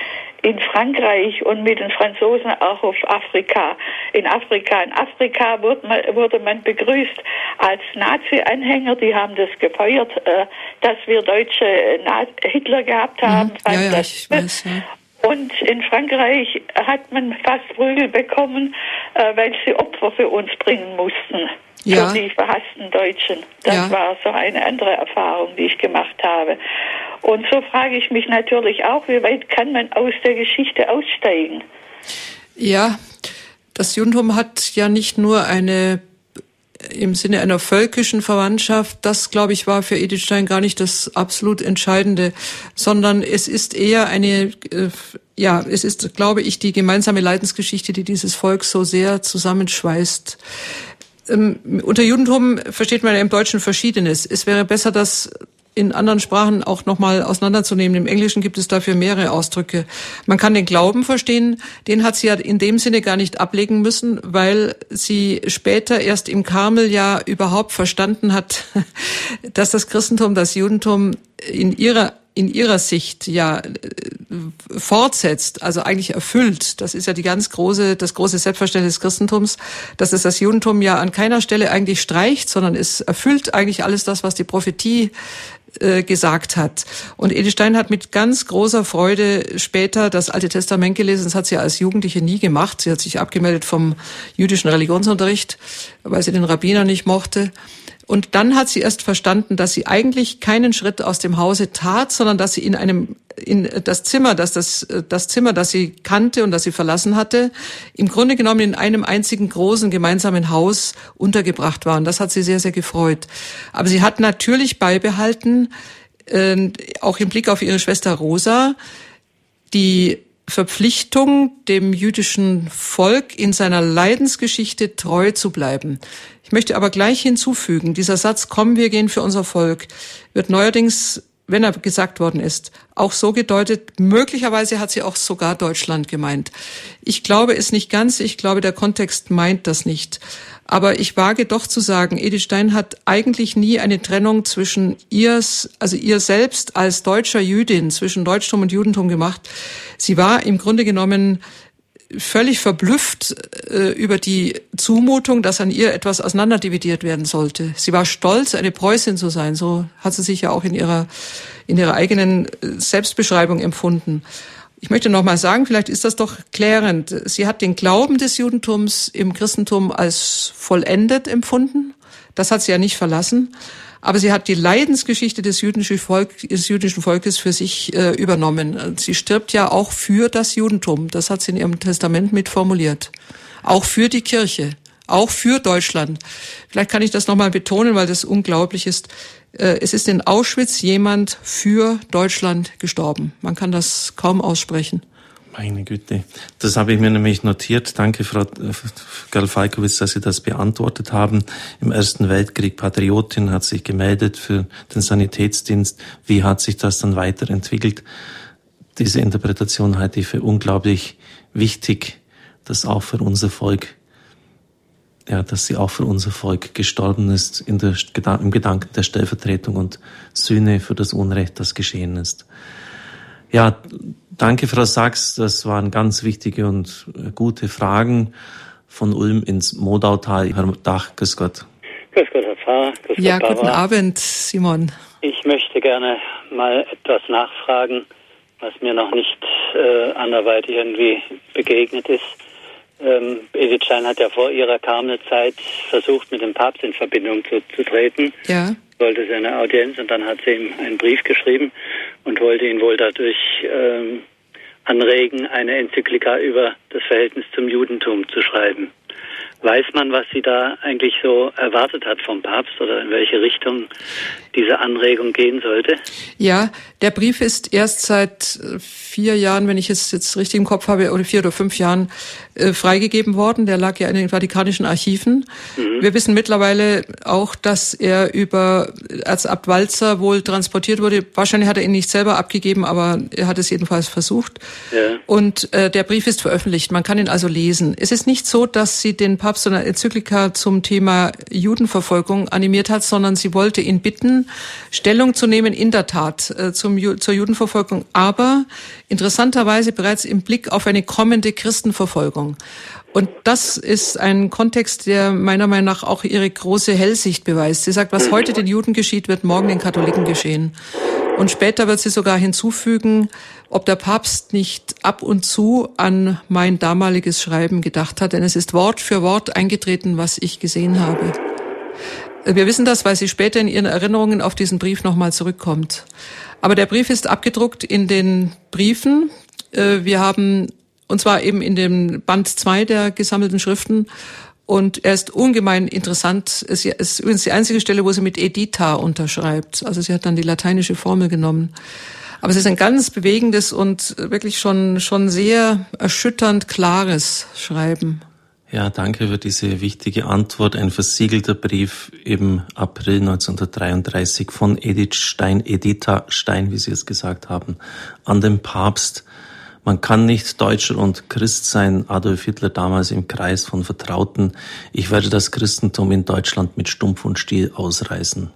in Frankreich und mit den Franzosen auch auf Afrika. In Afrika, in Afrika wurde man, wurde man begrüßt als Nazi-Anhänger. Die haben das gefeuert, äh, dass wir Deutsche äh, Hitler gehabt haben. Mhm. Ja, ja, ich weiß, ja. Und in Frankreich hat man fast Prügel bekommen, äh, weil sie Opfer für uns bringen mussten. Ja. Für die verhassten Deutschen. Das ja. war so eine andere Erfahrung, die ich gemacht habe. Und so frage ich mich natürlich auch, wie weit kann man aus der Geschichte aussteigen? Ja, das Judentum hat ja nicht nur eine im Sinne einer völkischen Verwandtschaft, das glaube ich war für Edith Stein gar nicht das absolut Entscheidende, sondern es ist eher eine, äh, ja, es ist, glaube ich, die gemeinsame Leidensgeschichte, die dieses Volk so sehr zusammenschweißt. Ähm, unter Judentum versteht man ja im Deutschen Verschiedenes. Es wäre besser, das in anderen Sprachen auch nochmal auseinanderzunehmen. Im Englischen gibt es dafür mehrere Ausdrücke. Man kann den Glauben verstehen, den hat sie ja in dem Sinne gar nicht ablegen müssen, weil sie später erst im Karmel ja überhaupt verstanden hat, dass das Christentum das Judentum in ihrer in ihrer Sicht ja äh, fortsetzt, also eigentlich erfüllt. Das ist ja die ganz große, das große Selbstverständnis des Christentums, dass es das Judentum ja an keiner Stelle eigentlich streicht, sondern es erfüllt eigentlich alles das, was die Prophetie äh, gesagt hat. Und Edith Stein hat mit ganz großer Freude später das Alte Testament gelesen. Das hat sie als Jugendliche nie gemacht. Sie hat sich abgemeldet vom jüdischen Religionsunterricht, weil sie den Rabbiner nicht mochte. Und dann hat sie erst verstanden, dass sie eigentlich keinen Schritt aus dem Hause tat, sondern dass sie in einem in das Zimmer, dass das das Zimmer, das sie kannte und das sie verlassen hatte, im Grunde genommen in einem einzigen großen gemeinsamen Haus untergebracht war. Und das hat sie sehr sehr gefreut. Aber sie hat natürlich beibehalten, äh, auch im Blick auf ihre Schwester Rosa, die Verpflichtung, dem jüdischen Volk in seiner Leidensgeschichte treu zu bleiben. Ich möchte aber gleich hinzufügen, dieser Satz, komm, wir gehen für unser Volk, wird neuerdings, wenn er gesagt worden ist, auch so gedeutet, möglicherweise hat sie auch sogar Deutschland gemeint. Ich glaube es nicht ganz, ich glaube, der Kontext meint das nicht. Aber ich wage doch zu sagen, Edith Stein hat eigentlich nie eine Trennung zwischen ihr, also ihr selbst als deutscher Jüdin, zwischen Deutschtum und Judentum gemacht. Sie war im Grunde genommen völlig verblüfft äh, über die Zumutung, dass an ihr etwas auseinanderdividiert werden sollte. Sie war stolz, eine Preußin zu sein. So hat sie sich ja auch in ihrer, in ihrer eigenen äh, Selbstbeschreibung empfunden. Ich möchte noch mal sagen, vielleicht ist das doch klärend. Sie hat den Glauben des Judentums im Christentum als vollendet empfunden. Das hat sie ja nicht verlassen. Aber sie hat die Leidensgeschichte des jüdischen, Volk, des jüdischen Volkes für sich äh, übernommen. Sie stirbt ja auch für das Judentum. Das hat sie in ihrem Testament mitformuliert. Auch für die Kirche. Auch für Deutschland. Vielleicht kann ich das nochmal betonen, weil das unglaublich ist. Äh, es ist in Auschwitz jemand für Deutschland gestorben. Man kann das kaum aussprechen. Meine Güte. Das habe ich mir nämlich notiert. Danke, Frau Galfalkowitz, dass Sie das beantwortet haben. Im Ersten Weltkrieg Patriotin hat sich gemeldet für den Sanitätsdienst. Wie hat sich das dann weiterentwickelt? Diese Interpretation halte ich für unglaublich wichtig, dass auch für unser Volk, ja, dass sie auch für unser Volk gestorben ist in der, im Gedanken der Stellvertretung und Sühne für das Unrecht, das geschehen ist. Ja, Danke, Frau Sachs. Das waren ganz wichtige und äh, gute Fragen von Ulm ins Modautal. Herr Dach, grüß Gott. Grüß Gott, Herr Pfarrer. Grüß ja, Gott, guten Abend, Simon. Ich möchte gerne mal etwas nachfragen, was mir noch nicht äh, anderweitig irgendwie begegnet ist. Ähm, Edith Stein hat ja vor ihrer Karmelzeit versucht, mit dem Papst in Verbindung zu, zu treten. Ja wollte sie eine Audienz und dann hat sie ihm einen Brief geschrieben und wollte ihn wohl dadurch ähm, anregen, eine Enzyklika über das Verhältnis zum Judentum zu schreiben. Weiß man, was sie da eigentlich so erwartet hat vom Papst oder in welche Richtung diese Anregung gehen sollte? Ja, der Brief ist erst seit vier Jahren, wenn ich es jetzt richtig im Kopf habe, oder vier oder fünf Jahren äh, freigegeben worden. Der lag ja in den Vatikanischen Archiven. Mhm. Wir wissen mittlerweile auch, dass er über Erzabt Walzer wohl transportiert wurde. Wahrscheinlich hat er ihn nicht selber abgegeben, aber er hat es jedenfalls versucht. Ja. Und äh, der Brief ist veröffentlicht. Man kann ihn also lesen. Es ist nicht so, dass sie den Papst so eine Enzyklika zum Thema Judenverfolgung animiert hat, sondern sie wollte ihn bitten, Stellung zu nehmen, in der Tat, äh, zum, zur Judenverfolgung, aber interessanterweise bereits im Blick auf eine kommende Christenverfolgung. Und das ist ein Kontext, der meiner Meinung nach auch ihre große Hellsicht beweist. Sie sagt, was heute den Juden geschieht, wird morgen den Katholiken geschehen. Und später wird sie sogar hinzufügen, ob der Papst nicht ab und zu an mein damaliges Schreiben gedacht hat, denn es ist Wort für Wort eingetreten, was ich gesehen habe. Wir wissen das, weil sie später in ihren Erinnerungen auf diesen Brief nochmal zurückkommt. Aber der Brief ist abgedruckt in den Briefen. Äh, wir haben, und zwar eben in dem Band 2 der gesammelten Schriften. Und er ist ungemein interessant. Es ist übrigens die einzige Stelle, wo sie mit Edita unterschreibt. Also sie hat dann die lateinische Formel genommen. Aber es ist ein ganz bewegendes und wirklich schon, schon sehr erschütternd klares Schreiben. Ja, danke für diese wichtige Antwort. Ein versiegelter Brief im April 1933 von Edith Stein, Editha Stein, wie Sie es gesagt haben, an den Papst. Man kann nicht Deutscher und Christ sein, Adolf Hitler damals im Kreis von Vertrauten. Ich werde das Christentum in Deutschland mit Stumpf und Stiel ausreißen.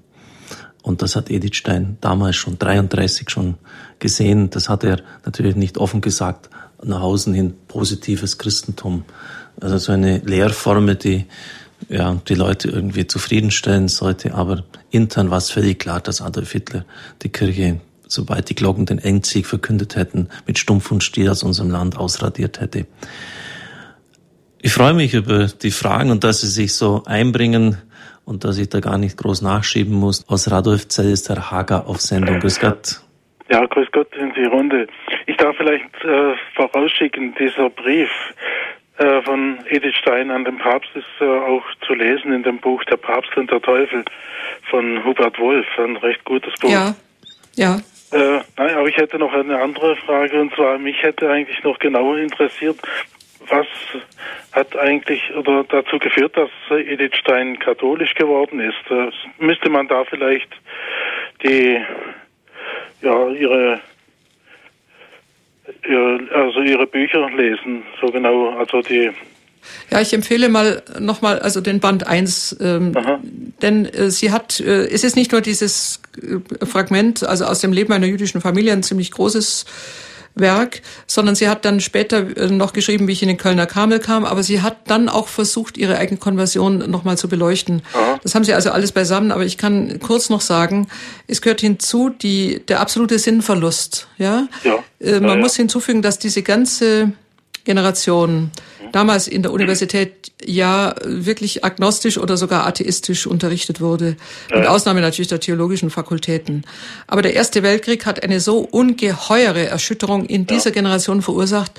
Und das hat Edith Stein damals schon 33 schon gesehen. Das hat er natürlich nicht offen gesagt, nach außen hin positives Christentum. Also so eine Lehrformel, die ja, die Leute irgendwie zufriedenstellen sollte. Aber intern war es völlig klar, dass Adolf Hitler die Kirche, sobald die Glocken den Endsieg verkündet hätten, mit Stumpf und Stiel aus unserem Land ausradiert hätte. Ich freue mich über die Fragen und dass Sie sich so einbringen und dass ich da gar nicht groß nachschieben muss. Aus Radolfzell ist Herr Hager auf Sendung. Grüß Gott. Ja, grüß Gott in die Runde. Ich darf vielleicht äh, vorausschicken, dieser Brief äh, von Edith Stein an den Papst ist äh, auch zu lesen in dem Buch Der Papst und der Teufel von Hubert Wolf, ein recht gutes Buch. Ja, ja. Äh, nein, aber ich hätte noch eine andere Frage und zwar mich hätte eigentlich noch genauer interessiert, was hat eigentlich oder dazu geführt, dass Edith Stein katholisch geworden ist? Äh, müsste man da vielleicht die ja ihre also ihre Bücher lesen, so genau, also die ja, ich empfehle mal nochmal, also den Band 1, ähm, denn äh, sie hat, äh, es ist nicht nur dieses Fragment, also aus dem Leben einer jüdischen Familie, ein ziemlich großes Werk, sondern sie hat dann später äh, noch geschrieben, wie ich in den Kölner Kamel kam, aber sie hat dann auch versucht, ihre eigene Konversion nochmal zu beleuchten. Aha. Das haben sie also alles beisammen, aber ich kann kurz noch sagen, es gehört hinzu die, der absolute Sinnverlust. Ja, ja. Äh, man ja, muss hinzufügen, dass diese ganze Generation damals in der Universität ja wirklich agnostisch oder sogar atheistisch unterrichtet wurde. Mit Ausnahme natürlich der theologischen Fakultäten. Aber der Erste Weltkrieg hat eine so ungeheure Erschütterung in dieser ja. Generation verursacht.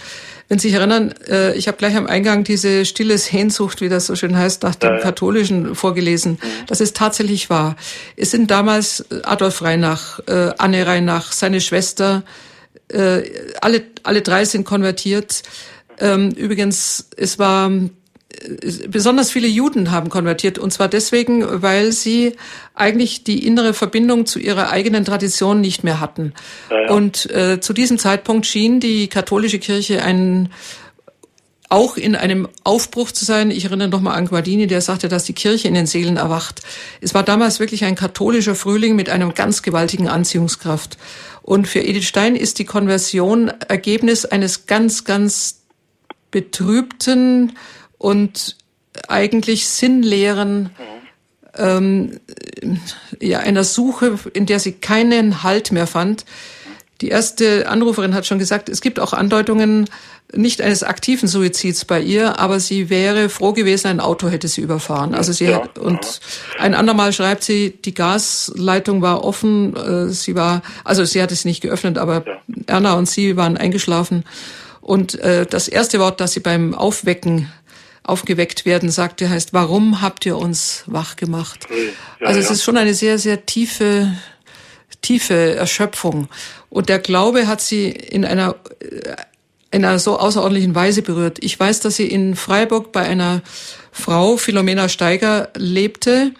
Wenn Sie sich erinnern, äh, ich habe gleich am Eingang diese stille Sehnsucht, wie das so schön heißt, nach dem ja, Katholischen vorgelesen. Mhm. Das ist tatsächlich wahr. Es sind damals Adolf Reinach, äh, Anne Reinach, seine Schwester, äh, alle, alle drei sind konvertiert. Ähm, übrigens, es war äh, besonders viele Juden haben konvertiert und zwar deswegen, weil sie eigentlich die innere Verbindung zu ihrer eigenen Tradition nicht mehr hatten. Ja, ja. Und äh, zu diesem Zeitpunkt schien die katholische Kirche ein auch in einem Aufbruch zu sein. Ich erinnere noch mal an Guardini, der sagte, dass die Kirche in den Seelen erwacht. Es war damals wirklich ein katholischer Frühling mit einem ganz gewaltigen Anziehungskraft. Und für Edith Stein ist die Konversion Ergebnis eines ganz, ganz betrübten und eigentlich sinnleeren ähm, ja, einer Suche, in der sie keinen Halt mehr fand. Die erste Anruferin hat schon gesagt, es gibt auch Andeutungen nicht eines aktiven Suizids bei ihr, aber sie wäre froh gewesen, ein Auto hätte sie überfahren. Also sie ja. hat, und ein andermal schreibt sie, die Gasleitung war offen, äh, sie war, also sie hat es nicht geöffnet, aber ja. Erna und sie waren eingeschlafen und äh, das erste Wort, das sie beim Aufwecken aufgeweckt werden, sagte, heißt, warum habt ihr uns wach gemacht? Ja, also es ja. ist schon eine sehr, sehr tiefe, tiefe Erschöpfung. Und der Glaube hat sie in einer, in einer so außerordentlichen Weise berührt. Ich weiß, dass sie in Freiburg bei einer Frau, Philomena Steiger, lebte,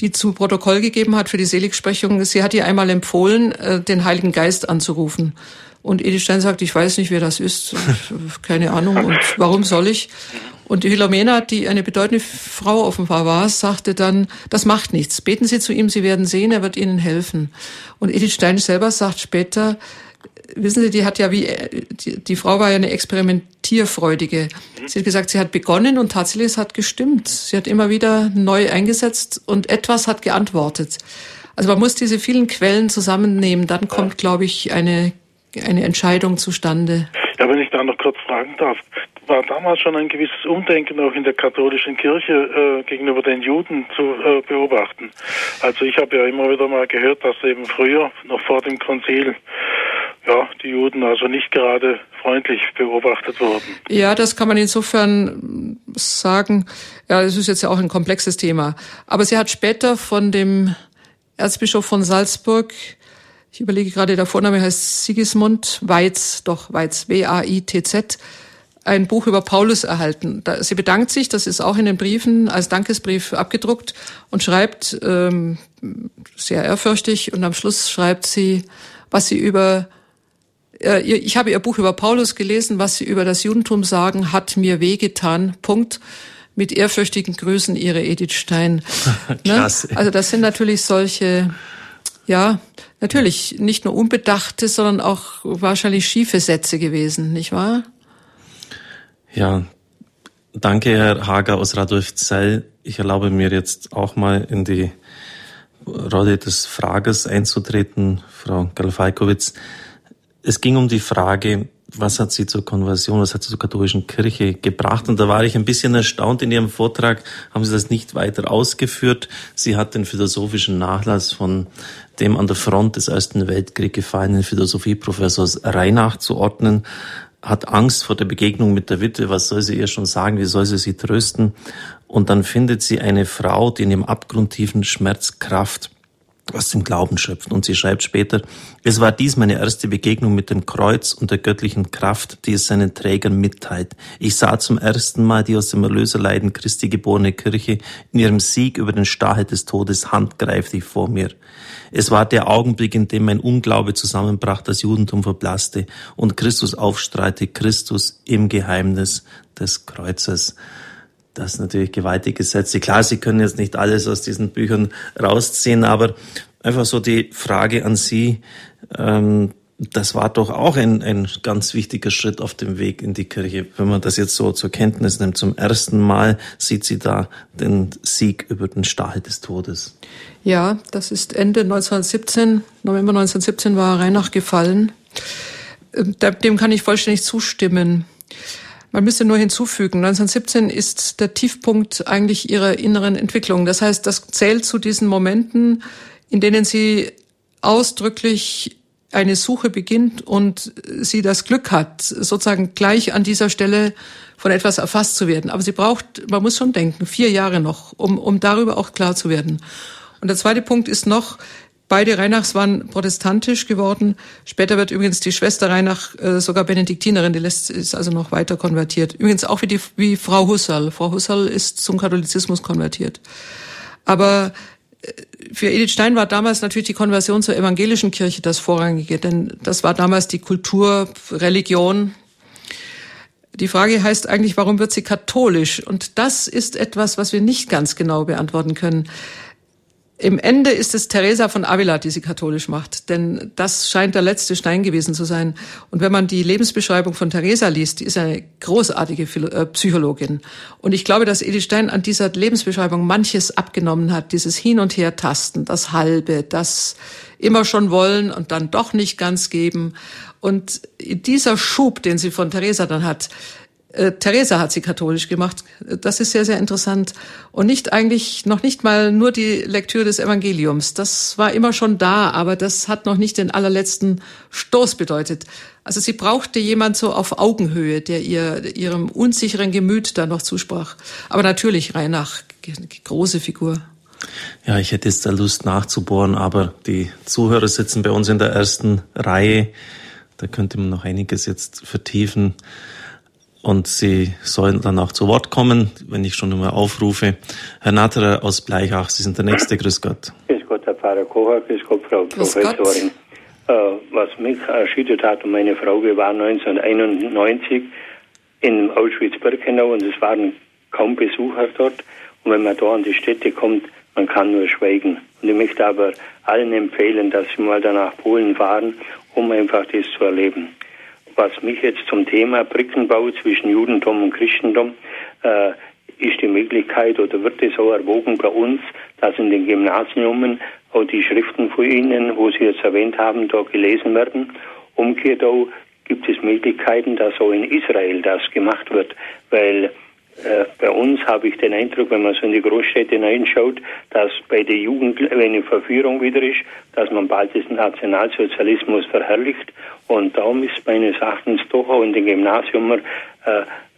die zu Protokoll gegeben hat für die Seligsprechung. Sie hat ihr einmal empfohlen, äh, den Heiligen Geist anzurufen. Und Edith Stein sagt, ich weiß nicht, wer das ist, keine Ahnung und warum soll ich? Und die Philomena, die eine bedeutende Frau offenbar war, sagte dann, das macht nichts. Beten Sie zu ihm, Sie werden sehen, er wird Ihnen helfen. Und Edith Stein selber sagt später, wissen Sie, die hat ja wie, die, die Frau war ja eine experimentierfreudige. Sie hat gesagt, sie hat begonnen und tatsächlich es hat gestimmt. Sie hat immer wieder neu eingesetzt und etwas hat geantwortet. Also man muss diese vielen Quellen zusammennehmen, dann kommt, glaube ich, eine eine Entscheidung zustande. Ja, wenn ich da noch kurz fragen darf, war damals schon ein gewisses Umdenken auch in der katholischen Kirche äh, gegenüber den Juden zu äh, beobachten. Also ich habe ja immer wieder mal gehört, dass eben früher, noch vor dem Konzil, ja, die Juden also nicht gerade freundlich beobachtet wurden. Ja, das kann man insofern sagen. Ja, es ist jetzt ja auch ein komplexes Thema. Aber sie hat später von dem Erzbischof von Salzburg ich überlege gerade, der Vorname heißt Sigismund Weiz, doch Weiz, W-A-I-T-Z, ein Buch über Paulus erhalten. Sie bedankt sich, das ist auch in den Briefen als Dankesbrief abgedruckt und schreibt ähm, sehr ehrfürchtig und am Schluss schreibt sie, was sie über äh, ich habe ihr Buch über Paulus gelesen, was sie über das Judentum sagen, hat mir wehgetan. Punkt. Mit ehrfürchtigen Grüßen, ihre Edith Stein. ne? Also das sind natürlich solche ja, natürlich nicht nur unbedachte, sondern auch wahrscheinlich schiefe Sätze gewesen, nicht wahr? Ja, danke, Herr Hager aus Radolfzell. Ich erlaube mir jetzt auch mal in die Rolle des Fragers einzutreten, Frau Galfalkowitz. Es ging um die Frage, was hat sie zur Konversion, was hat sie zur katholischen Kirche gebracht? Und da war ich ein bisschen erstaunt. In ihrem Vortrag haben sie das nicht weiter ausgeführt. Sie hat den philosophischen Nachlass von dem an der Front des Ersten Weltkriegs gefallenen Philosophieprofessors Reinach zu ordnen, hat Angst vor der Begegnung mit der Witwe. Was soll sie ihr schon sagen? Wie soll sie sie trösten? Und dann findet sie eine Frau, die in ihrem abgrundtiefen Schmerz Kraft aus dem Glauben schöpft. Und sie schreibt später, es war dies meine erste Begegnung mit dem Kreuz und der göttlichen Kraft, die es seinen Trägern mitteilt. Ich sah zum ersten Mal die aus dem Erlöserleiden Christi geborene Kirche in ihrem Sieg über den Stachel des Todes handgreiflich vor mir. Es war der Augenblick, in dem mein Unglaube zusammenbrach, das Judentum verblasste und Christus aufstreite, Christus im Geheimnis des Kreuzes. Das ist natürlich gewaltige Sätze. Klar, Sie können jetzt nicht alles aus diesen Büchern rausziehen, aber einfach so die Frage an Sie, ähm, das war doch auch ein, ein ganz wichtiger Schritt auf dem Weg in die Kirche. Wenn man das jetzt so zur Kenntnis nimmt, zum ersten Mal sieht sie da den Sieg über den Stachel des Todes. Ja, das ist Ende 1917, November 1917 war Reinach gefallen. Ähm, dem kann ich vollständig zustimmen. Man müsste nur hinzufügen, 1917 ist der Tiefpunkt eigentlich ihrer inneren Entwicklung. Das heißt, das zählt zu diesen Momenten, in denen sie ausdrücklich eine Suche beginnt und sie das Glück hat, sozusagen gleich an dieser Stelle von etwas erfasst zu werden. Aber sie braucht, man muss schon denken, vier Jahre noch, um, um darüber auch klar zu werden. Und der zweite Punkt ist noch, Beide Reinachs waren protestantisch geworden. Später wird übrigens die Schwester Reinach äh, sogar Benediktinerin, die lässt, ist also noch weiter konvertiert. Übrigens auch wie, die, wie Frau Husserl. Frau Husserl ist zum Katholizismus konvertiert. Aber äh, für Edith Stein war damals natürlich die Konversion zur evangelischen Kirche das Vorrangige, denn das war damals die Kultur, Religion. Die Frage heißt eigentlich, warum wird sie katholisch? Und das ist etwas, was wir nicht ganz genau beantworten können. Im Ende ist es Teresa von Avila, die sie katholisch macht, denn das scheint der letzte Stein gewesen zu sein. Und wenn man die Lebensbeschreibung von Teresa liest, die ist eine großartige äh, Psychologin. Und ich glaube, dass Edith Stein an dieser Lebensbeschreibung manches abgenommen hat, dieses Hin- und Her-Tasten, das Halbe, das immer schon wollen und dann doch nicht ganz geben. Und dieser Schub, den sie von Teresa dann hat, Äh, Theresa hat sie katholisch gemacht. Das ist sehr, sehr interessant. Und nicht eigentlich, noch nicht mal nur die Lektüre des Evangeliums. Das war immer schon da, aber das hat noch nicht den allerletzten Stoß bedeutet. Also sie brauchte jemand so auf Augenhöhe, der ihr, ihrem unsicheren Gemüt da noch zusprach. Aber natürlich Reinach, große Figur. Ja, ich hätte jetzt da Lust nachzubohren, aber die Zuhörer sitzen bei uns in der ersten Reihe. Da könnte man noch einiges jetzt vertiefen. Und Sie sollen dann auch zu Wort kommen, wenn ich schon einmal aufrufe. Herr Natterer aus Bleichach, Sie sind der Nächste. Grüß Gott. Grüß Gott, Herr Pfarrer Kocher. Grüß Gott, Frau Grüß Professorin. Gott. Äh, was mich erschüttert hat und meine Frau, wir waren 1991 in Auschwitz-Birkenau und es waren kaum Besucher dort. Und wenn man da an die Städte kommt, man kann nur schweigen. Und ich möchte aber allen empfehlen, dass sie mal danach Polen fahren, um einfach das zu erleben was mich jetzt zum Thema Brückenbau zwischen Judentum und Christentum äh, ist die Möglichkeit oder wird es so erwogen bei uns, dass in den Gymnasien auch die Schriften von Ihnen, wo Sie jetzt erwähnt haben, da gelesen werden. Umgekehrt auch gibt es Möglichkeiten, dass auch in Israel das gemacht wird, weil bei uns habe ich den Eindruck, wenn man so in die Großstädte hineinschaut, dass bei der Jugend, eine Verführung wieder ist, dass man bald den Nationalsozialismus verherrlicht. Und darum ist meines Erachtens doch auch in den Gymnasium äh,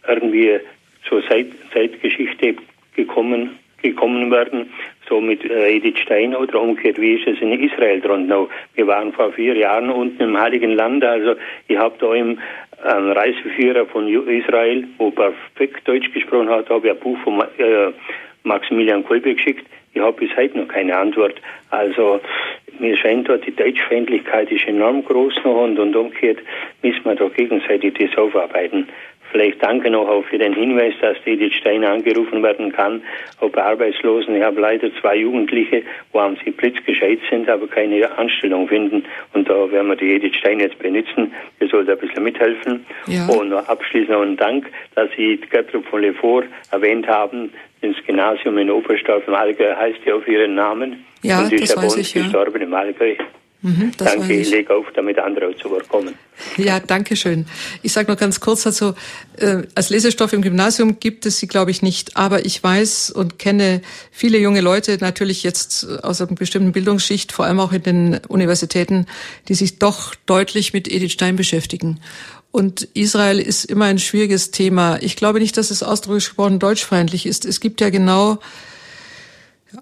irgendwie zur Zeit, Zeitgeschichte gekommen, gekommen werden, so mit äh, Edith Stein oder umgekehrt, wie ist es in Israel dran? Wir waren vor vier Jahren unten im Heiligen Land, also ich habe da im ein Reiseführer von Israel, wo perfekt Deutsch gesprochen hat, habe ich ein Buch von äh, Maximilian Kolbe geschickt. Ich habe bis heute noch keine Antwort. Also mir scheint dort die Deutschfeindlichkeit ist enorm groß noch und, und umgekehrt müssen wir da gegenseitig das aufarbeiten. Vielleicht danke noch auch für den Hinweis, dass Edith Steiner angerufen werden kann, ob Arbeitslosen. Ich habe leider zwei Jugendliche, wo haben sie blitzgescheit sind, aber keine Anstellung finden. Und da werden wir die Edith Steiner jetzt benutzen. Wir sollten ein bisschen mithelfen. Ja. Und noch abschließend noch einen Dank, dass Sie Gertrud von Lefort erwähnt haben. Das Gymnasium in Oberstdorf im Allgäu heißt ja auf Ihren Namen. Ja, und sie ist ja bei uns ich, gestorben ja. im Allgäu. Mhm, danke, ich lege auf, damit andere auch zu Wort kommen. Ja, danke schön. Ich sage noch ganz kurz dazu, äh, als Lesestoff im Gymnasium gibt es sie, glaube ich, nicht. Aber ich weiß und kenne viele junge Leute, natürlich jetzt aus einer bestimmten Bildungsschicht, vor allem auch in den Universitäten, die sich doch deutlich mit Edith Stein beschäftigen. Und Israel ist immer ein schwieriges Thema. Ich glaube nicht, dass es ausdrücklich gesprochen deutschfeindlich ist. Es gibt ja genau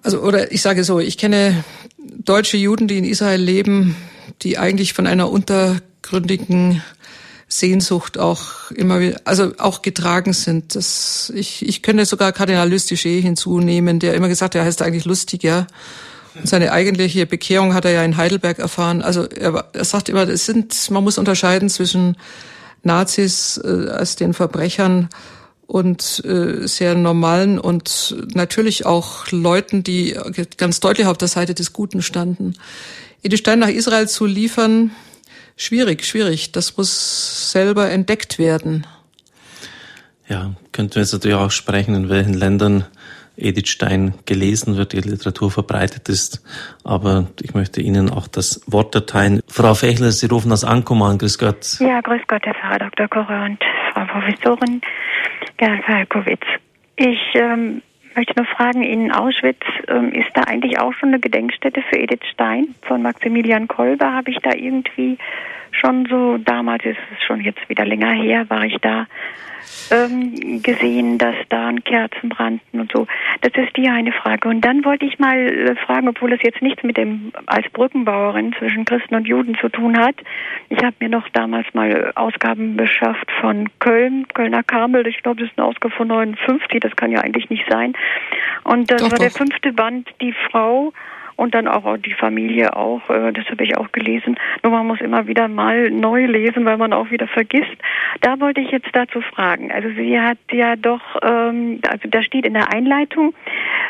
also, oder ich sage so, ich kenne deutsche Juden, die in Israel leben, die eigentlich von einer untergründigen Sehnsucht auch immer wieder, also auch getragen sind. Das, ich, ich könnte sogar Kardinal Lustiger hinzunehmen, der immer gesagt, hat, er heißt eigentlich lustig, ja. Und seine eigentliche Bekehrung hat er ja in Heidelberg erfahren. Also er, er sagt immer, es sind, man muss unterscheiden zwischen Nazis äh, als den Verbrechern und äh, sehr normalen und natürlich auch Leuten, die ganz deutlich auf der Seite des Guten standen. Edith Stein nach Israel zu liefern, schwierig, schwierig. Das muss selber entdeckt werden. Ja, könnten wir jetzt natürlich auch sprechen, in welchen Ländern Edith Stein gelesen wird, ihre Literatur verbreitet ist. Aber ich möchte Ihnen auch das Wort erteilen. Frau Fechler, Sie rufen aus Ankommen an. Grüß Gott. Ja, grüß Gott, Herr Pfarrer Dr. Frau Professorin. Ja, Falkowitz. Ich ähm, möchte nur fragen, in Auschwitz ähm, ist da eigentlich auch schon eine Gedenkstätte für Edith Stein von Maximilian Kolber? Habe ich da irgendwie schon so, damals ist es schon jetzt wieder länger her, war ich da, ähm, gesehen, dass da ein Kerzen brannten und so. Das ist die eine Frage. Und dann wollte ich mal äh, fragen, obwohl es jetzt nichts mit dem als Brückenbauerin zwischen Christen und Juden zu tun hat. Ich habe mir noch damals mal Ausgaben beschafft von Köln, Kölner Kamel. Ich glaube, das ist eine Ausgabe von 59. Das kann ja eigentlich nicht sein. Und das doch, war doch. der fünfte Band, die Frau und dann auch die Familie auch, äh, das habe ich auch gelesen. Nur man muss immer wieder mal neu lesen, weil man auch wieder vergisst. Da wollte ich jetzt dazu fragen. Also sie hat ja doch, ähm, also da steht in der Einleitung,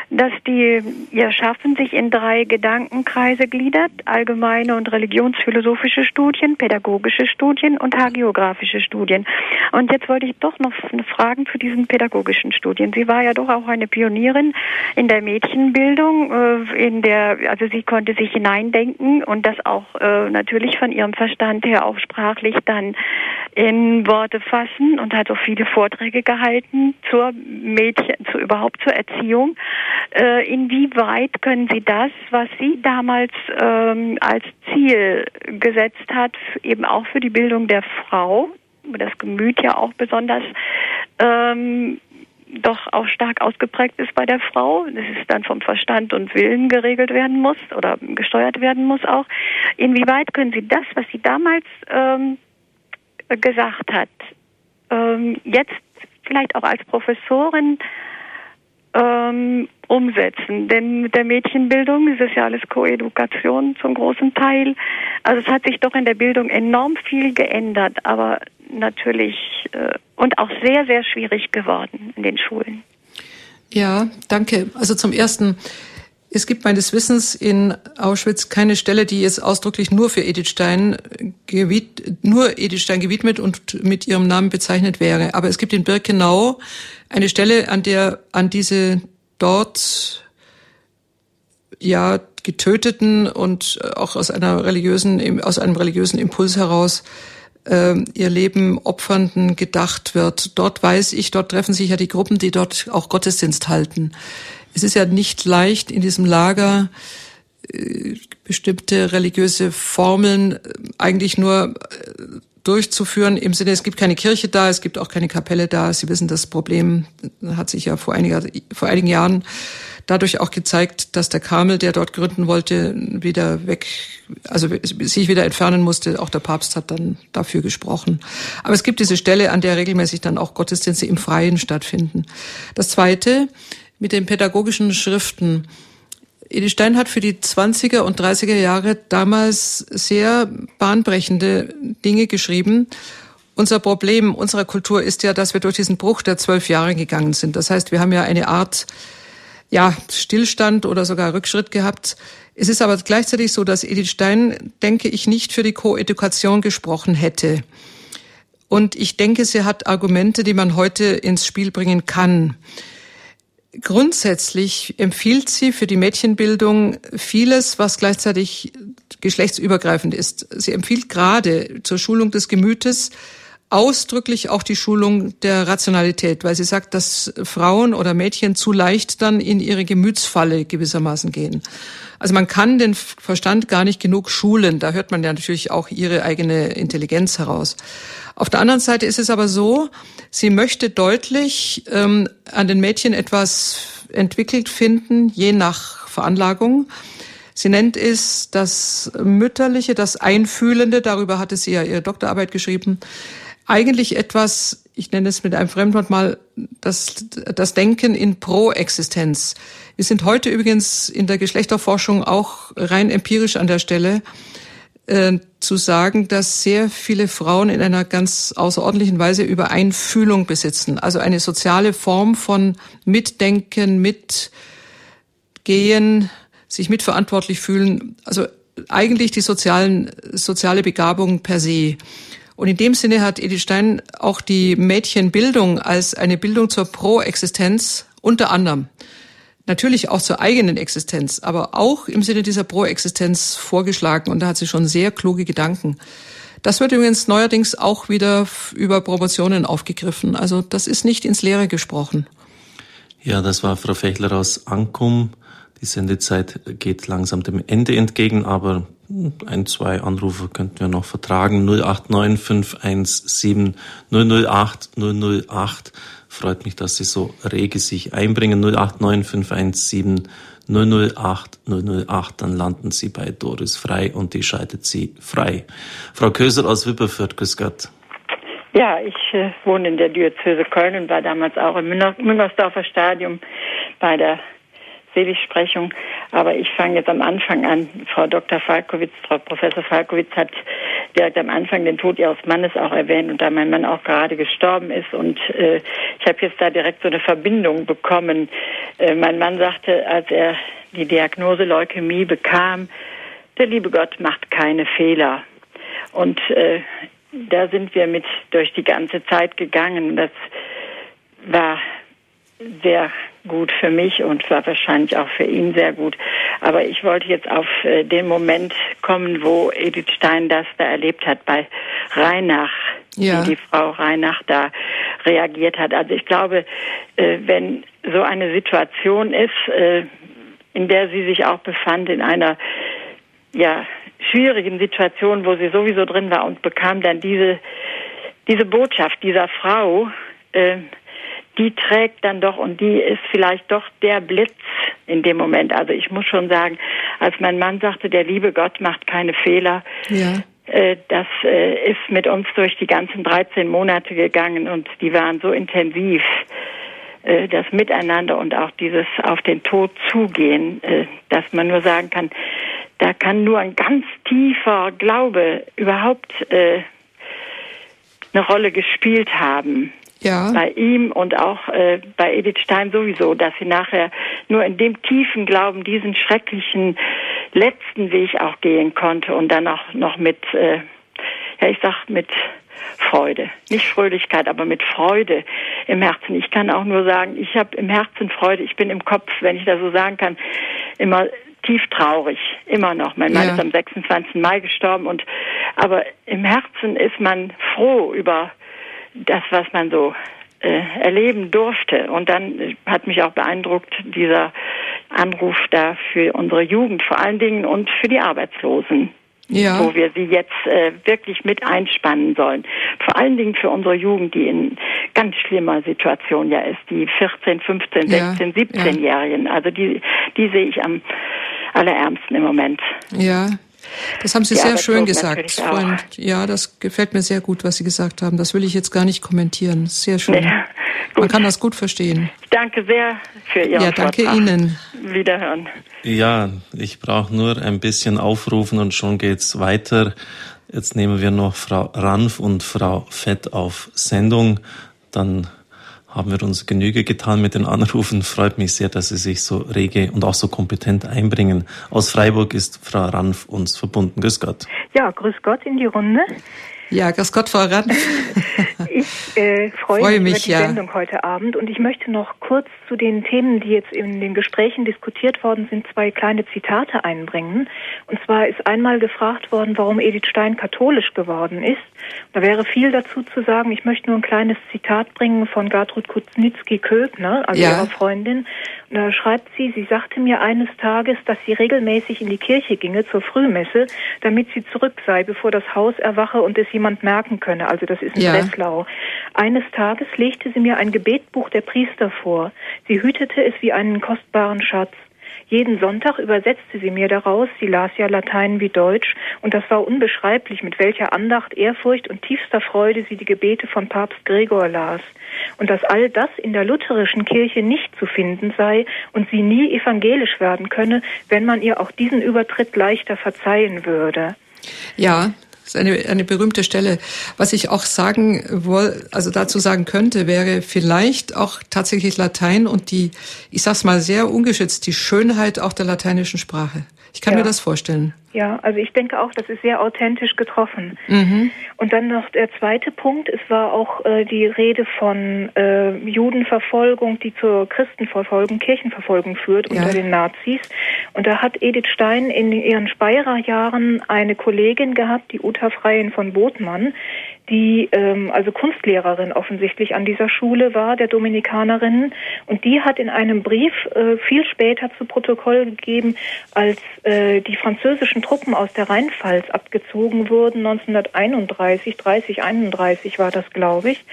dass die ihr Schaffen sich in drei Gedankenkreise gliedert, allgemeine und religionsphilosophische Studien, pädagogische Studien und hagiografische Studien. Und jetzt wollte ich doch noch Fragen zu diesen pädagogischen Studien. Sie war ja doch auch eine Pionierin in der Mädchenbildung, äh, in der, also sie konnte sich hineindenken und das auch äh, natürlich von ihrem Verstand her auch sprachlich dann in Worte fassen und hat auch viele Vorträge gehalten zur Mädchen, zu überhaupt zur Erziehung. Äh, inwieweit können Sie das, was sie damals ähm, als Ziel gesetzt hat, eben auch für die Bildung der Frau, das Gemüt ja auch besonders ähm, doch auch stark ausgeprägt ist bei der Frau, dass es dann vom Verstand und Willen geregelt werden muss oder gesteuert werden muss auch. Inwieweit können Sie das, was sie damals ähm, gesagt hat, ähm, jetzt vielleicht auch als Professorin ähm, umsetzen. Denn mit der Mädchenbildung ist es ja alles Koedukation zum großen Teil. Also es hat sich doch in der Bildung enorm viel geändert, aber natürlich äh, und auch sehr, sehr schwierig geworden in den Schulen. Ja, danke. Also zum Ersten, es gibt meines Wissens in Auschwitz keine Stelle, die jetzt ausdrücklich nur für Edith Stein nur Edith Stein gewidmet und mit ihrem Namen bezeichnet wäre. Aber es gibt in Birkenau eine Stelle, an der an diese dort ja getöteten und auch aus einer religiösen aus einem religiösen Impuls heraus äh, ihr Leben opfernden gedacht wird. Dort weiß ich, dort treffen sich ja die Gruppen, die dort auch Gottesdienst halten. Es ist ja nicht leicht in diesem Lager äh, bestimmte religiöse Formeln äh, eigentlich nur äh, durchzuführen im Sinne, es gibt keine Kirche da, es gibt auch keine Kapelle da. Sie wissen, das Problem hat sich ja vor, einiger, vor einigen Jahren dadurch auch gezeigt, dass der Karmel, der dort gründen wollte, wieder weg, also sich wieder entfernen musste. Auch der Papst hat dann dafür gesprochen. Aber es gibt diese Stelle, an der regelmäßig dann auch Gottesdienste im Freien stattfinden. Das Zweite, mit den pädagogischen Schriften. Edith Stein hat für die 20er und 30er Jahre damals sehr bahnbrechende Dinge geschrieben. Unser Problem unserer Kultur ist ja, dass wir durch diesen Bruch der zwölf Jahre gegangen sind. Das heißt, wir haben ja eine Art ja, Stillstand oder sogar Rückschritt gehabt. Es ist aber gleichzeitig so, dass Edith Stein, denke ich, nicht für die Koedukation gesprochen hätte. Und ich denke, sie hat Argumente, die man heute ins Spiel bringen kann. Grundsätzlich empfiehlt sie für die Mädchenbildung vieles, was gleichzeitig geschlechtsübergreifend ist. Sie empfiehlt gerade zur Schulung des Gemütes ausdrücklich auch die Schulung der Rationalität, weil sie sagt, dass Frauen oder Mädchen zu leicht dann in ihre Gemütsfalle gewissermaßen gehen. Also man kann den Verstand gar nicht genug schulen. Da hört man ja natürlich auch ihre eigene Intelligenz heraus. Auf der anderen Seite ist es aber so, sie möchte deutlich ähm, an den Mädchen etwas entwickelt finden, je nach Veranlagung. Sie nennt es das Mütterliche, das Einfühlende, darüber hatte sie ja ihre Doktorarbeit geschrieben, eigentlich etwas, ich nenne es mit einem Fremdwort mal, das, das Denken in Pro-Existenz. Wir sind heute übrigens in der Geschlechterforschung auch rein empirisch an der Stelle, äh, zu sagen, dass sehr viele Frauen in einer ganz außerordentlichen Weise Übereinfühlung besitzen. Also eine soziale Form von Mitdenken, Mitgehen, sich mitverantwortlich fühlen. Also eigentlich die sozialen, soziale Begabung per se. Und in dem Sinne hat Edith Stein auch die Mädchenbildung als eine Bildung zur Pro-Existenz unter anderem natürlich auch zur eigenen Existenz, aber auch im Sinne dieser Pro-Existenz vorgeschlagen. Und da hat sie schon sehr kluge Gedanken. Das wird übrigens neuerdings auch wieder über Promotionen aufgegriffen. Also das ist nicht ins Leere gesprochen. Ja, das war Frau Fechler aus Ankum. Die Sendezeit geht langsam dem Ende entgegen, aber ein, zwei Anrufe könnten wir noch vertragen. 089 517 008 008. Freut mich, dass Sie so rege sich einbringen. 089 517 008 008. Dann landen Sie bei Doris Frei und die schaltet Sie frei. Frau Köser aus Wipperfürth, grüß Gott. Ja, ich äh, wohne in der Diözese Köln und war damals auch im Müngersdorfer Stadium bei der Seligsprechung. Aber ich fange jetzt am Anfang an. Frau Dr. Falkowitz, Frau Professor Falkowitz hat direkt am Anfang den Tod ihres Mannes auch erwähnt und da mein Mann auch gerade gestorben ist und äh, ich habe jetzt da direkt so eine Verbindung bekommen. Äh, mein Mann sagte, als er die Diagnose Leukämie bekam, der liebe Gott macht keine Fehler. Und äh, da sind wir mit durch die ganze Zeit gegangen. Das war sehr gut für mich und war wahrscheinlich auch für ihn sehr gut. Aber ich wollte jetzt auf äh, den Moment kommen, wo Edith Stein das da erlebt hat bei Reinach, ja. wie die Frau Reinach da reagiert hat. Also ich glaube, äh, wenn so eine Situation ist, äh, in der sie sich auch befand, in einer ja schwierigen Situation, wo sie sowieso drin war und bekam dann diese diese Botschaft dieser Frau, die trägt dann doch und die ist vielleicht doch der Blitz in dem Moment. Also ich muss schon sagen, als mein Mann sagte, der liebe Gott macht keine Fehler, ja. äh, das äh, ist mit uns durch die ganzen 13 Monate gegangen und die waren so intensiv. Äh, das Miteinander und auch dieses auf den Tod zugehen, dass man nur sagen kann, da kann nur ein ganz tiefer Glaube überhaupt eine Rolle gespielt haben ja. bei ihm und auch äh, bei Edith Stein sowieso, dass sie nachher nur in dem tiefen Glauben diesen schrecklichen letzten Weg auch gehen konnte und dann auch noch mit, äh, ja ich sag mit Freude, nicht Fröhlichkeit, aber mit Freude im Herzen. Ich kann auch nur sagen, ich habe im Herzen Freude. Ich bin im Kopf, wenn ich das so sagen kann, immer tief traurig, immer noch. Mein Mann ja. ist am 26. Mai gestorben und aber im Herzen ist man froh über das, was man so äh, erleben durfte. Und dann hat mich auch beeindruckt dieser Anruf da für unsere Jugend vor allen Dingen und für die Arbeitslosen. Ja. wo wir sie jetzt äh, wirklich mit einspannen sollen. Vor allen Dingen für unsere Jugend, die in ganz schlimmer Situation ja ist, die 14, 15, 16, ja. 17-Jährigen. Also die, die sehe ich am allerärmsten im Moment. Ja, das haben Sie sehr schön gesagt. Freund. Ja, das gefällt mir sehr gut, was Sie gesagt haben. Das will ich jetzt gar nicht kommentieren. Sehr schön. Ja, Man kann das gut verstehen. Danke sehr für Ihren Ja, danke Vortrag. Ihnen. Wiederhören. Ja, ich brauche nur ein bisschen aufrufen und schon geht's weiter. Jetzt nehmen wir noch Frau Ranf und Frau Fett auf Sendung. Dann haben wir uns Genüge getan mit den Anrufen. Freut mich sehr, dass Sie sich so rege und auch so kompetent einbringen. Aus Freiburg ist Frau Ranf uns verbunden. Grüß Gott. Ja, grüß Gott in die Runde. Ja, grüß Gott, Frau Ranf. ich äh, freue, freue, mich, mich über die ja. Sendung heute Abend und ich möchte noch kurz zu den Themen, die jetzt in den Gesprächen diskutiert worden sind, zwei kleine Zitate einbringen. Und zwar ist einmal gefragt worden, warum Edith Stein katholisch geworden ist. Da wäre viel dazu zu sagen. Ich möchte nur ein kleines Zitat bringen von Gertrud Kutznitzki-Köbner, also ja. ihrer Freundin. Und da schreibt sie, sie sagte mir eines Tages, dass sie regelmäßig in die Kirche ginge zur Frühmesse, damit sie zurück sei, bevor das Haus erwache und es jemand merken könne. Also das ist in ja. Breslau. Eines Tages legte sie mir ein Gebetbuch der Priester vor. Sie hütete es wie einen kostbaren Schatz. Jeden Sonntag übersetzte sie mir daraus, sie las ja Latein wie Deutsch, und das war unbeschreiblich, mit welcher Andacht, Ehrfurcht und tiefster Freude sie die Gebete von Papst Gregor las. Und dass all das in der lutherischen Kirche nicht zu finden sei und sie nie evangelisch werden könne, wenn man ihr auch diesen Übertritt leichter verzeihen würde. Ja, das ist eine, eine berühmte Stelle. Was ich auch sagen wohl, also dazu sagen könnte, wäre vielleicht auch tatsächlich Latein und die, ich sag's mal sehr ungeschützt, die Schönheit auch der lateinischen Sprache. Ich kann ja. mir das vorstellen. Ja, also ich denke auch, das ist sehr authentisch getroffen. Mhm. Und dann noch der zweite Punkt, es war auch äh, die Rede von äh, Judenverfolgung, die zur Christenverfolgung, Kirchenverfolgung führt ja. unter den Nazis. Und da hat Edith Stein in ihren Speyerer Jahren eine Kollegin gehabt, die Uta Freien von Botmann, die ähm, also Kunstlehrerin offensichtlich an dieser Schule war, der Dominikanerinnen. Und die hat in einem Brief äh, viel später zu Protokoll gegeben, als äh, die französischen Truppen aus der Rheinpfalz abgezogen wurden, 1931, 30, 31 war das, glaube ich.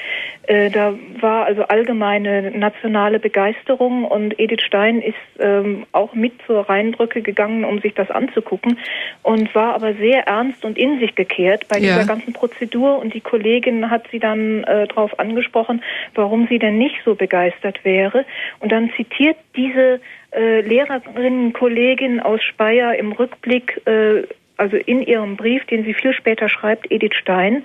Äh, da war also allgemeine nationale Begeisterung und Edith Stein ist ähm, auch mit zur Rheinbrücke gegangen, um sich das anzugucken und war aber sehr ernst und in sich gekehrt bei ja. dieser ganzen Prozedur und die die Kollegin hat sie dann äh, darauf angesprochen, warum sie denn nicht so begeistert wäre. Und dann zitiert diese äh, Lehrerinnenkollegin aus Speyer im Rückblick äh, also in ihrem Brief, den sie viel später schreibt, Edith Stein,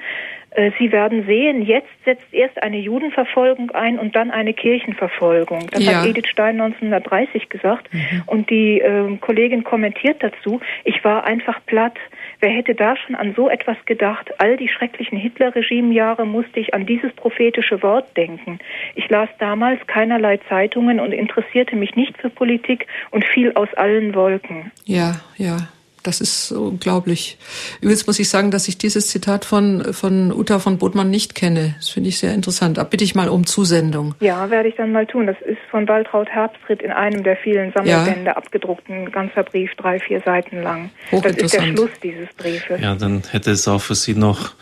äh, Sie werden sehen, jetzt setzt erst eine Judenverfolgung ein und dann eine Kirchenverfolgung. Das ja. hat Edith Stein 1930 gesagt. Mhm. Und die äh, Kollegin kommentiert dazu, ich war einfach platt. Wer hätte da schon an so etwas gedacht? All die schrecklichen Hitler-Regime-Jahre musste ich an dieses prophetische Wort denken. Ich las damals keinerlei Zeitungen und interessierte mich nicht für Politik und fiel aus allen Wolken. Ja, ja. Das ist unglaublich. Übrigens muss ich sagen, dass ich dieses Zitat von, von Uta von Bodmann nicht kenne. Das finde ich sehr interessant. Da bitte ich mal um Zusendung. Ja, werde ich dann mal tun. Das ist von Waltraud Herbstritt in einem der vielen Sammelbände ja. abgedruckt. Ein ganzer Brief, drei, vier Seiten lang. Das ist der Schluss dieses Briefes. Ja, dann hätte es auch für Sie noch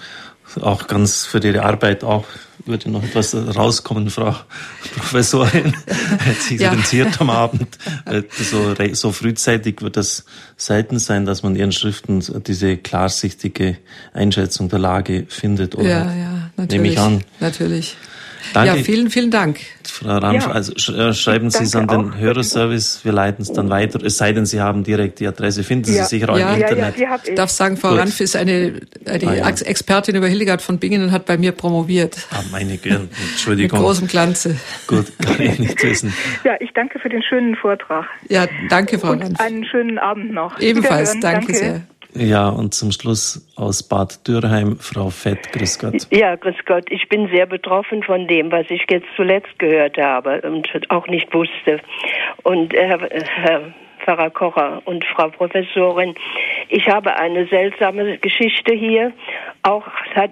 auch ganz für Ihre Arbeit auch würde noch etwas rauskommen, Frau Professorin. Hat sich ja. interessiert am Abend. So, so frühzeitig wird das selten sein, dass man in Ihren Schriften diese klarsichtige Einschätzung der Lage findet. Oder ja, ja, natürlich. Nehme ich an. Natürlich. Danke. Ja, vielen, vielen Dank. Frau Ramsch, ja. also äh, schreiben Sie es an den auch. Hörerservice, wir leiten es dann weiter. Es sei denn, Sie haben direkt die Adresse, finden Sie sicher auch ja, im Internet. Ja, ich darf sagen, Frau Gut. Ranf ist eine, eine ah, Expertin über Hildegard von Bingen und hat bei mir promoviert. Ah, meine Güte, Entschuldigung. Mit großem Glanze. Gut, kann ich nicht wissen. Ja, ich danke für den schönen Vortrag. Ja, danke, Frau und Ranf. einen schönen Abend noch. Ebenfalls, danke, danke sehr. Ja, und zum Schluss aus Bad Dürrheim, Frau Fett, grüß Gott. Ja, grüß Gott. Ich bin sehr betroffen von dem, was ich jetzt zuletzt gehört habe und auch nicht wusste. Und äh, Herr Pfarrer Kocher und Frau Professorin, ich habe eine seltsame Geschichte hier, auch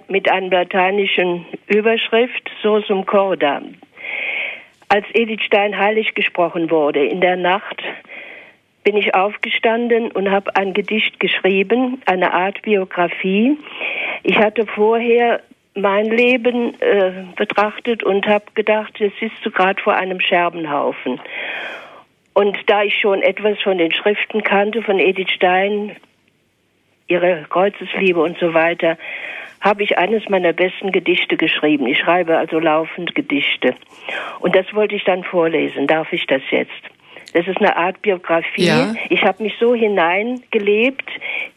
mit einer lateinischen Überschrift, Sosum Corda. Als Edith Stein heilig gesprochen wurde in der Nacht, bin ich aufgestanden und habe ein Gedicht geschrieben, eine Art Biografie. Ich hatte vorher mein Leben äh, betrachtet und habe gedacht, jetzt sitzt du gerade vor einem Scherbenhaufen. Und da ich schon etwas von den Schriften kannte, von Edith Stein, ihre Kreuzesliebe und so weiter, habe ich eines meiner besten Gedichte geschrieben. Ich schreibe also laufend Gedichte. Und das wollte ich dann vorlesen. Darf ich das jetzt? Das ist eine Art Biografie. Ja. Ich habe mich so hineingelebt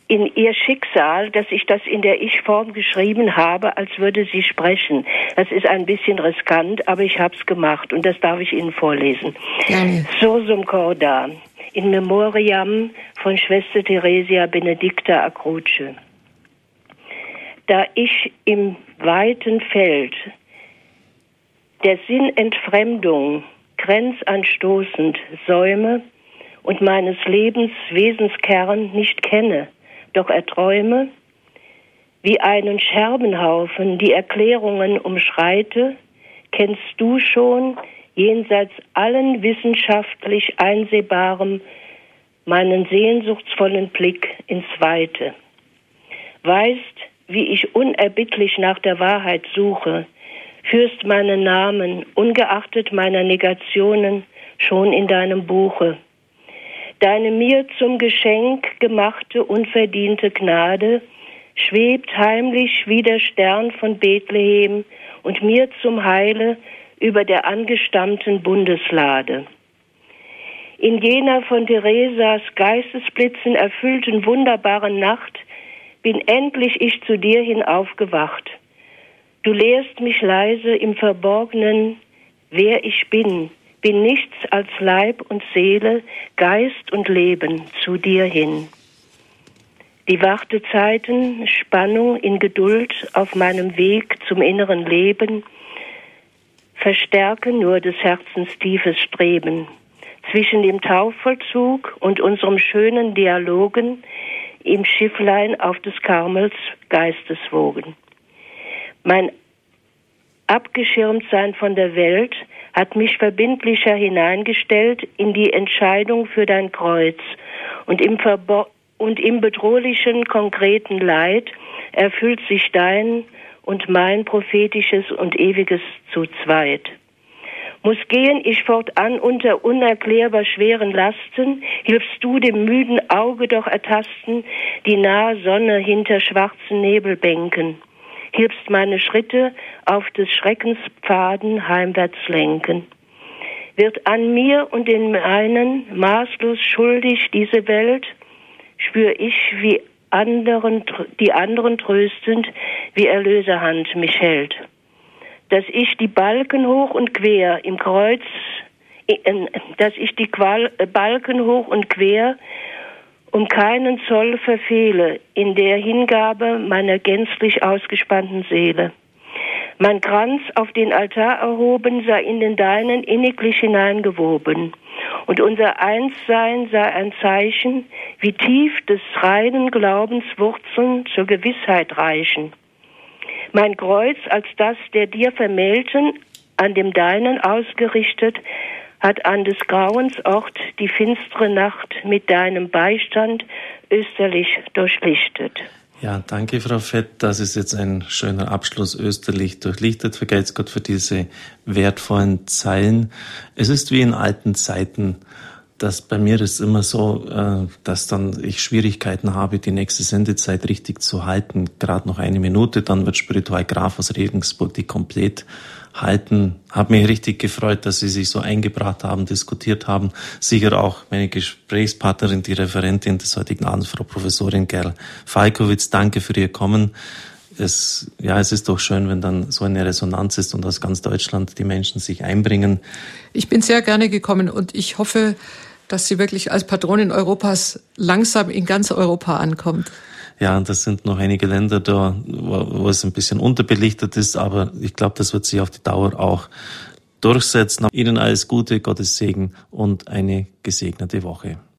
in ihr Schicksal, dass ich das in der Ich-Form geschrieben habe, als würde sie sprechen. Das ist ein bisschen riskant, aber ich habe es gemacht und das darf ich Ihnen vorlesen. Gerne. Sosum Corda, in Memoriam von Schwester Theresia Benedicta Acruce. Da ich im weiten Feld der Sinnentfremdung grenzanstoßend säume und meines Lebens Wesenskern nicht kenne, doch erträume, wie einen Scherbenhaufen die Erklärungen umschreite, kennst du schon jenseits allen wissenschaftlich Einsehbarem meinen sehnsuchtsvollen Blick ins Weite. Weißt, wie ich unerbittlich nach der Wahrheit suche, führst meinen Namen, ungeachtet meiner Negationen, schon in deinem Buche. Deine mir zum Geschenk gemachte unverdiente Gnade schwebt heimlich wie der Stern von Bethlehem und mir zum Heile über der angestammten Bundeslade. In jener von Theresas Geistesblitzen erfüllten wunderbaren Nacht bin endlich ich zu dir hin aufgewacht Du lehrst mich leise im Verborgenen, wer ich bin, bin nichts als Leib und Seele, Geist und Leben zu dir hin. Die Wartezeiten, Spannung in Geduld auf meinem Weg zum inneren Leben verstärken nur des Herzens tiefes Streben. Zwischen dem Taufvollzug und unserem schönen Dialogen im Schifflein auf des Karmels Geisteswogen. Mein Abgeschirmtsein von der Welt hat mich verbindlicher hineingestellt in die Entscheidung für dein Kreuz und im, Verbo und im bedrohlichen konkreten Leid erfüllt sich dein und mein prophetisches und ewiges zu zweit. Muss gehen ich fortan unter unerklärbar schweren Lasten, hilfst du dem müden Auge doch ertasten, die nahe Sonne hinter schwarzen Nebelbänken hilfst meine Schritte auf des Schreckens Pfaden heimwärts lenken. Wird an mir und den meinen maßlos schuldig diese Welt, spür ich, wie anderen, die anderen tröstend wie Erlöserhand mich hält. Dass ich die Balken hoch und quer im Kreuz, dass ich die Balken hoch und quer um keinen Zoll verfehle in der Hingabe meiner gänzlich ausgespannten Seele. Mein Kranz auf den Altar erhoben sei in den deinen inniglich hineingewoben. Und unser Einssein sei ein Zeichen, wie tief des reinen Glaubens Wurzeln zur Gewissheit reichen. Mein Kreuz als das der dir Vermählten, an dem deinen ausgerichtet, hat an des Grauens Ort die finstere Nacht mit deinem Beistand österlich durchlichtet. Ja, danke, Frau Fett. Das ist jetzt ein schöner Abschluss österlich durchlichtet. Vergelt's Gott für diese wertvollen Zeilen. Es ist wie in alten Zeiten. dass bei mir ist immer so, äh, dass dann ich Schwierigkeiten habe, die nächste Sendezeit richtig zu halten. Gerade noch eine Minute, dann wird Spiritual Graf aus Regensburg die komplett halten. Hat mich richtig gefreut, dass Sie sich so eingebracht haben, diskutiert haben. Sicher auch meine Gesprächspartnerin, die Referentin des heutigen Abends, Frau Professorin Gerl Falkowitz. Danke für Ihr Kommen. Es, ja, es ist doch schön, wenn dann so eine Resonanz ist und aus ganz Deutschland die Menschen sich einbringen. Ich bin sehr gerne gekommen und ich hoffe, dass sie wirklich als Patronin Europas langsam in ganz Europa ankommt. Ja, das sind noch einige Länder da, wo, wo es ein bisschen unterbelichtet ist, aber ich glaube, das wird sich auf die Dauer auch durchsetzen. Ihnen alles Gute, Gottes Segen und eine gesegnete Woche.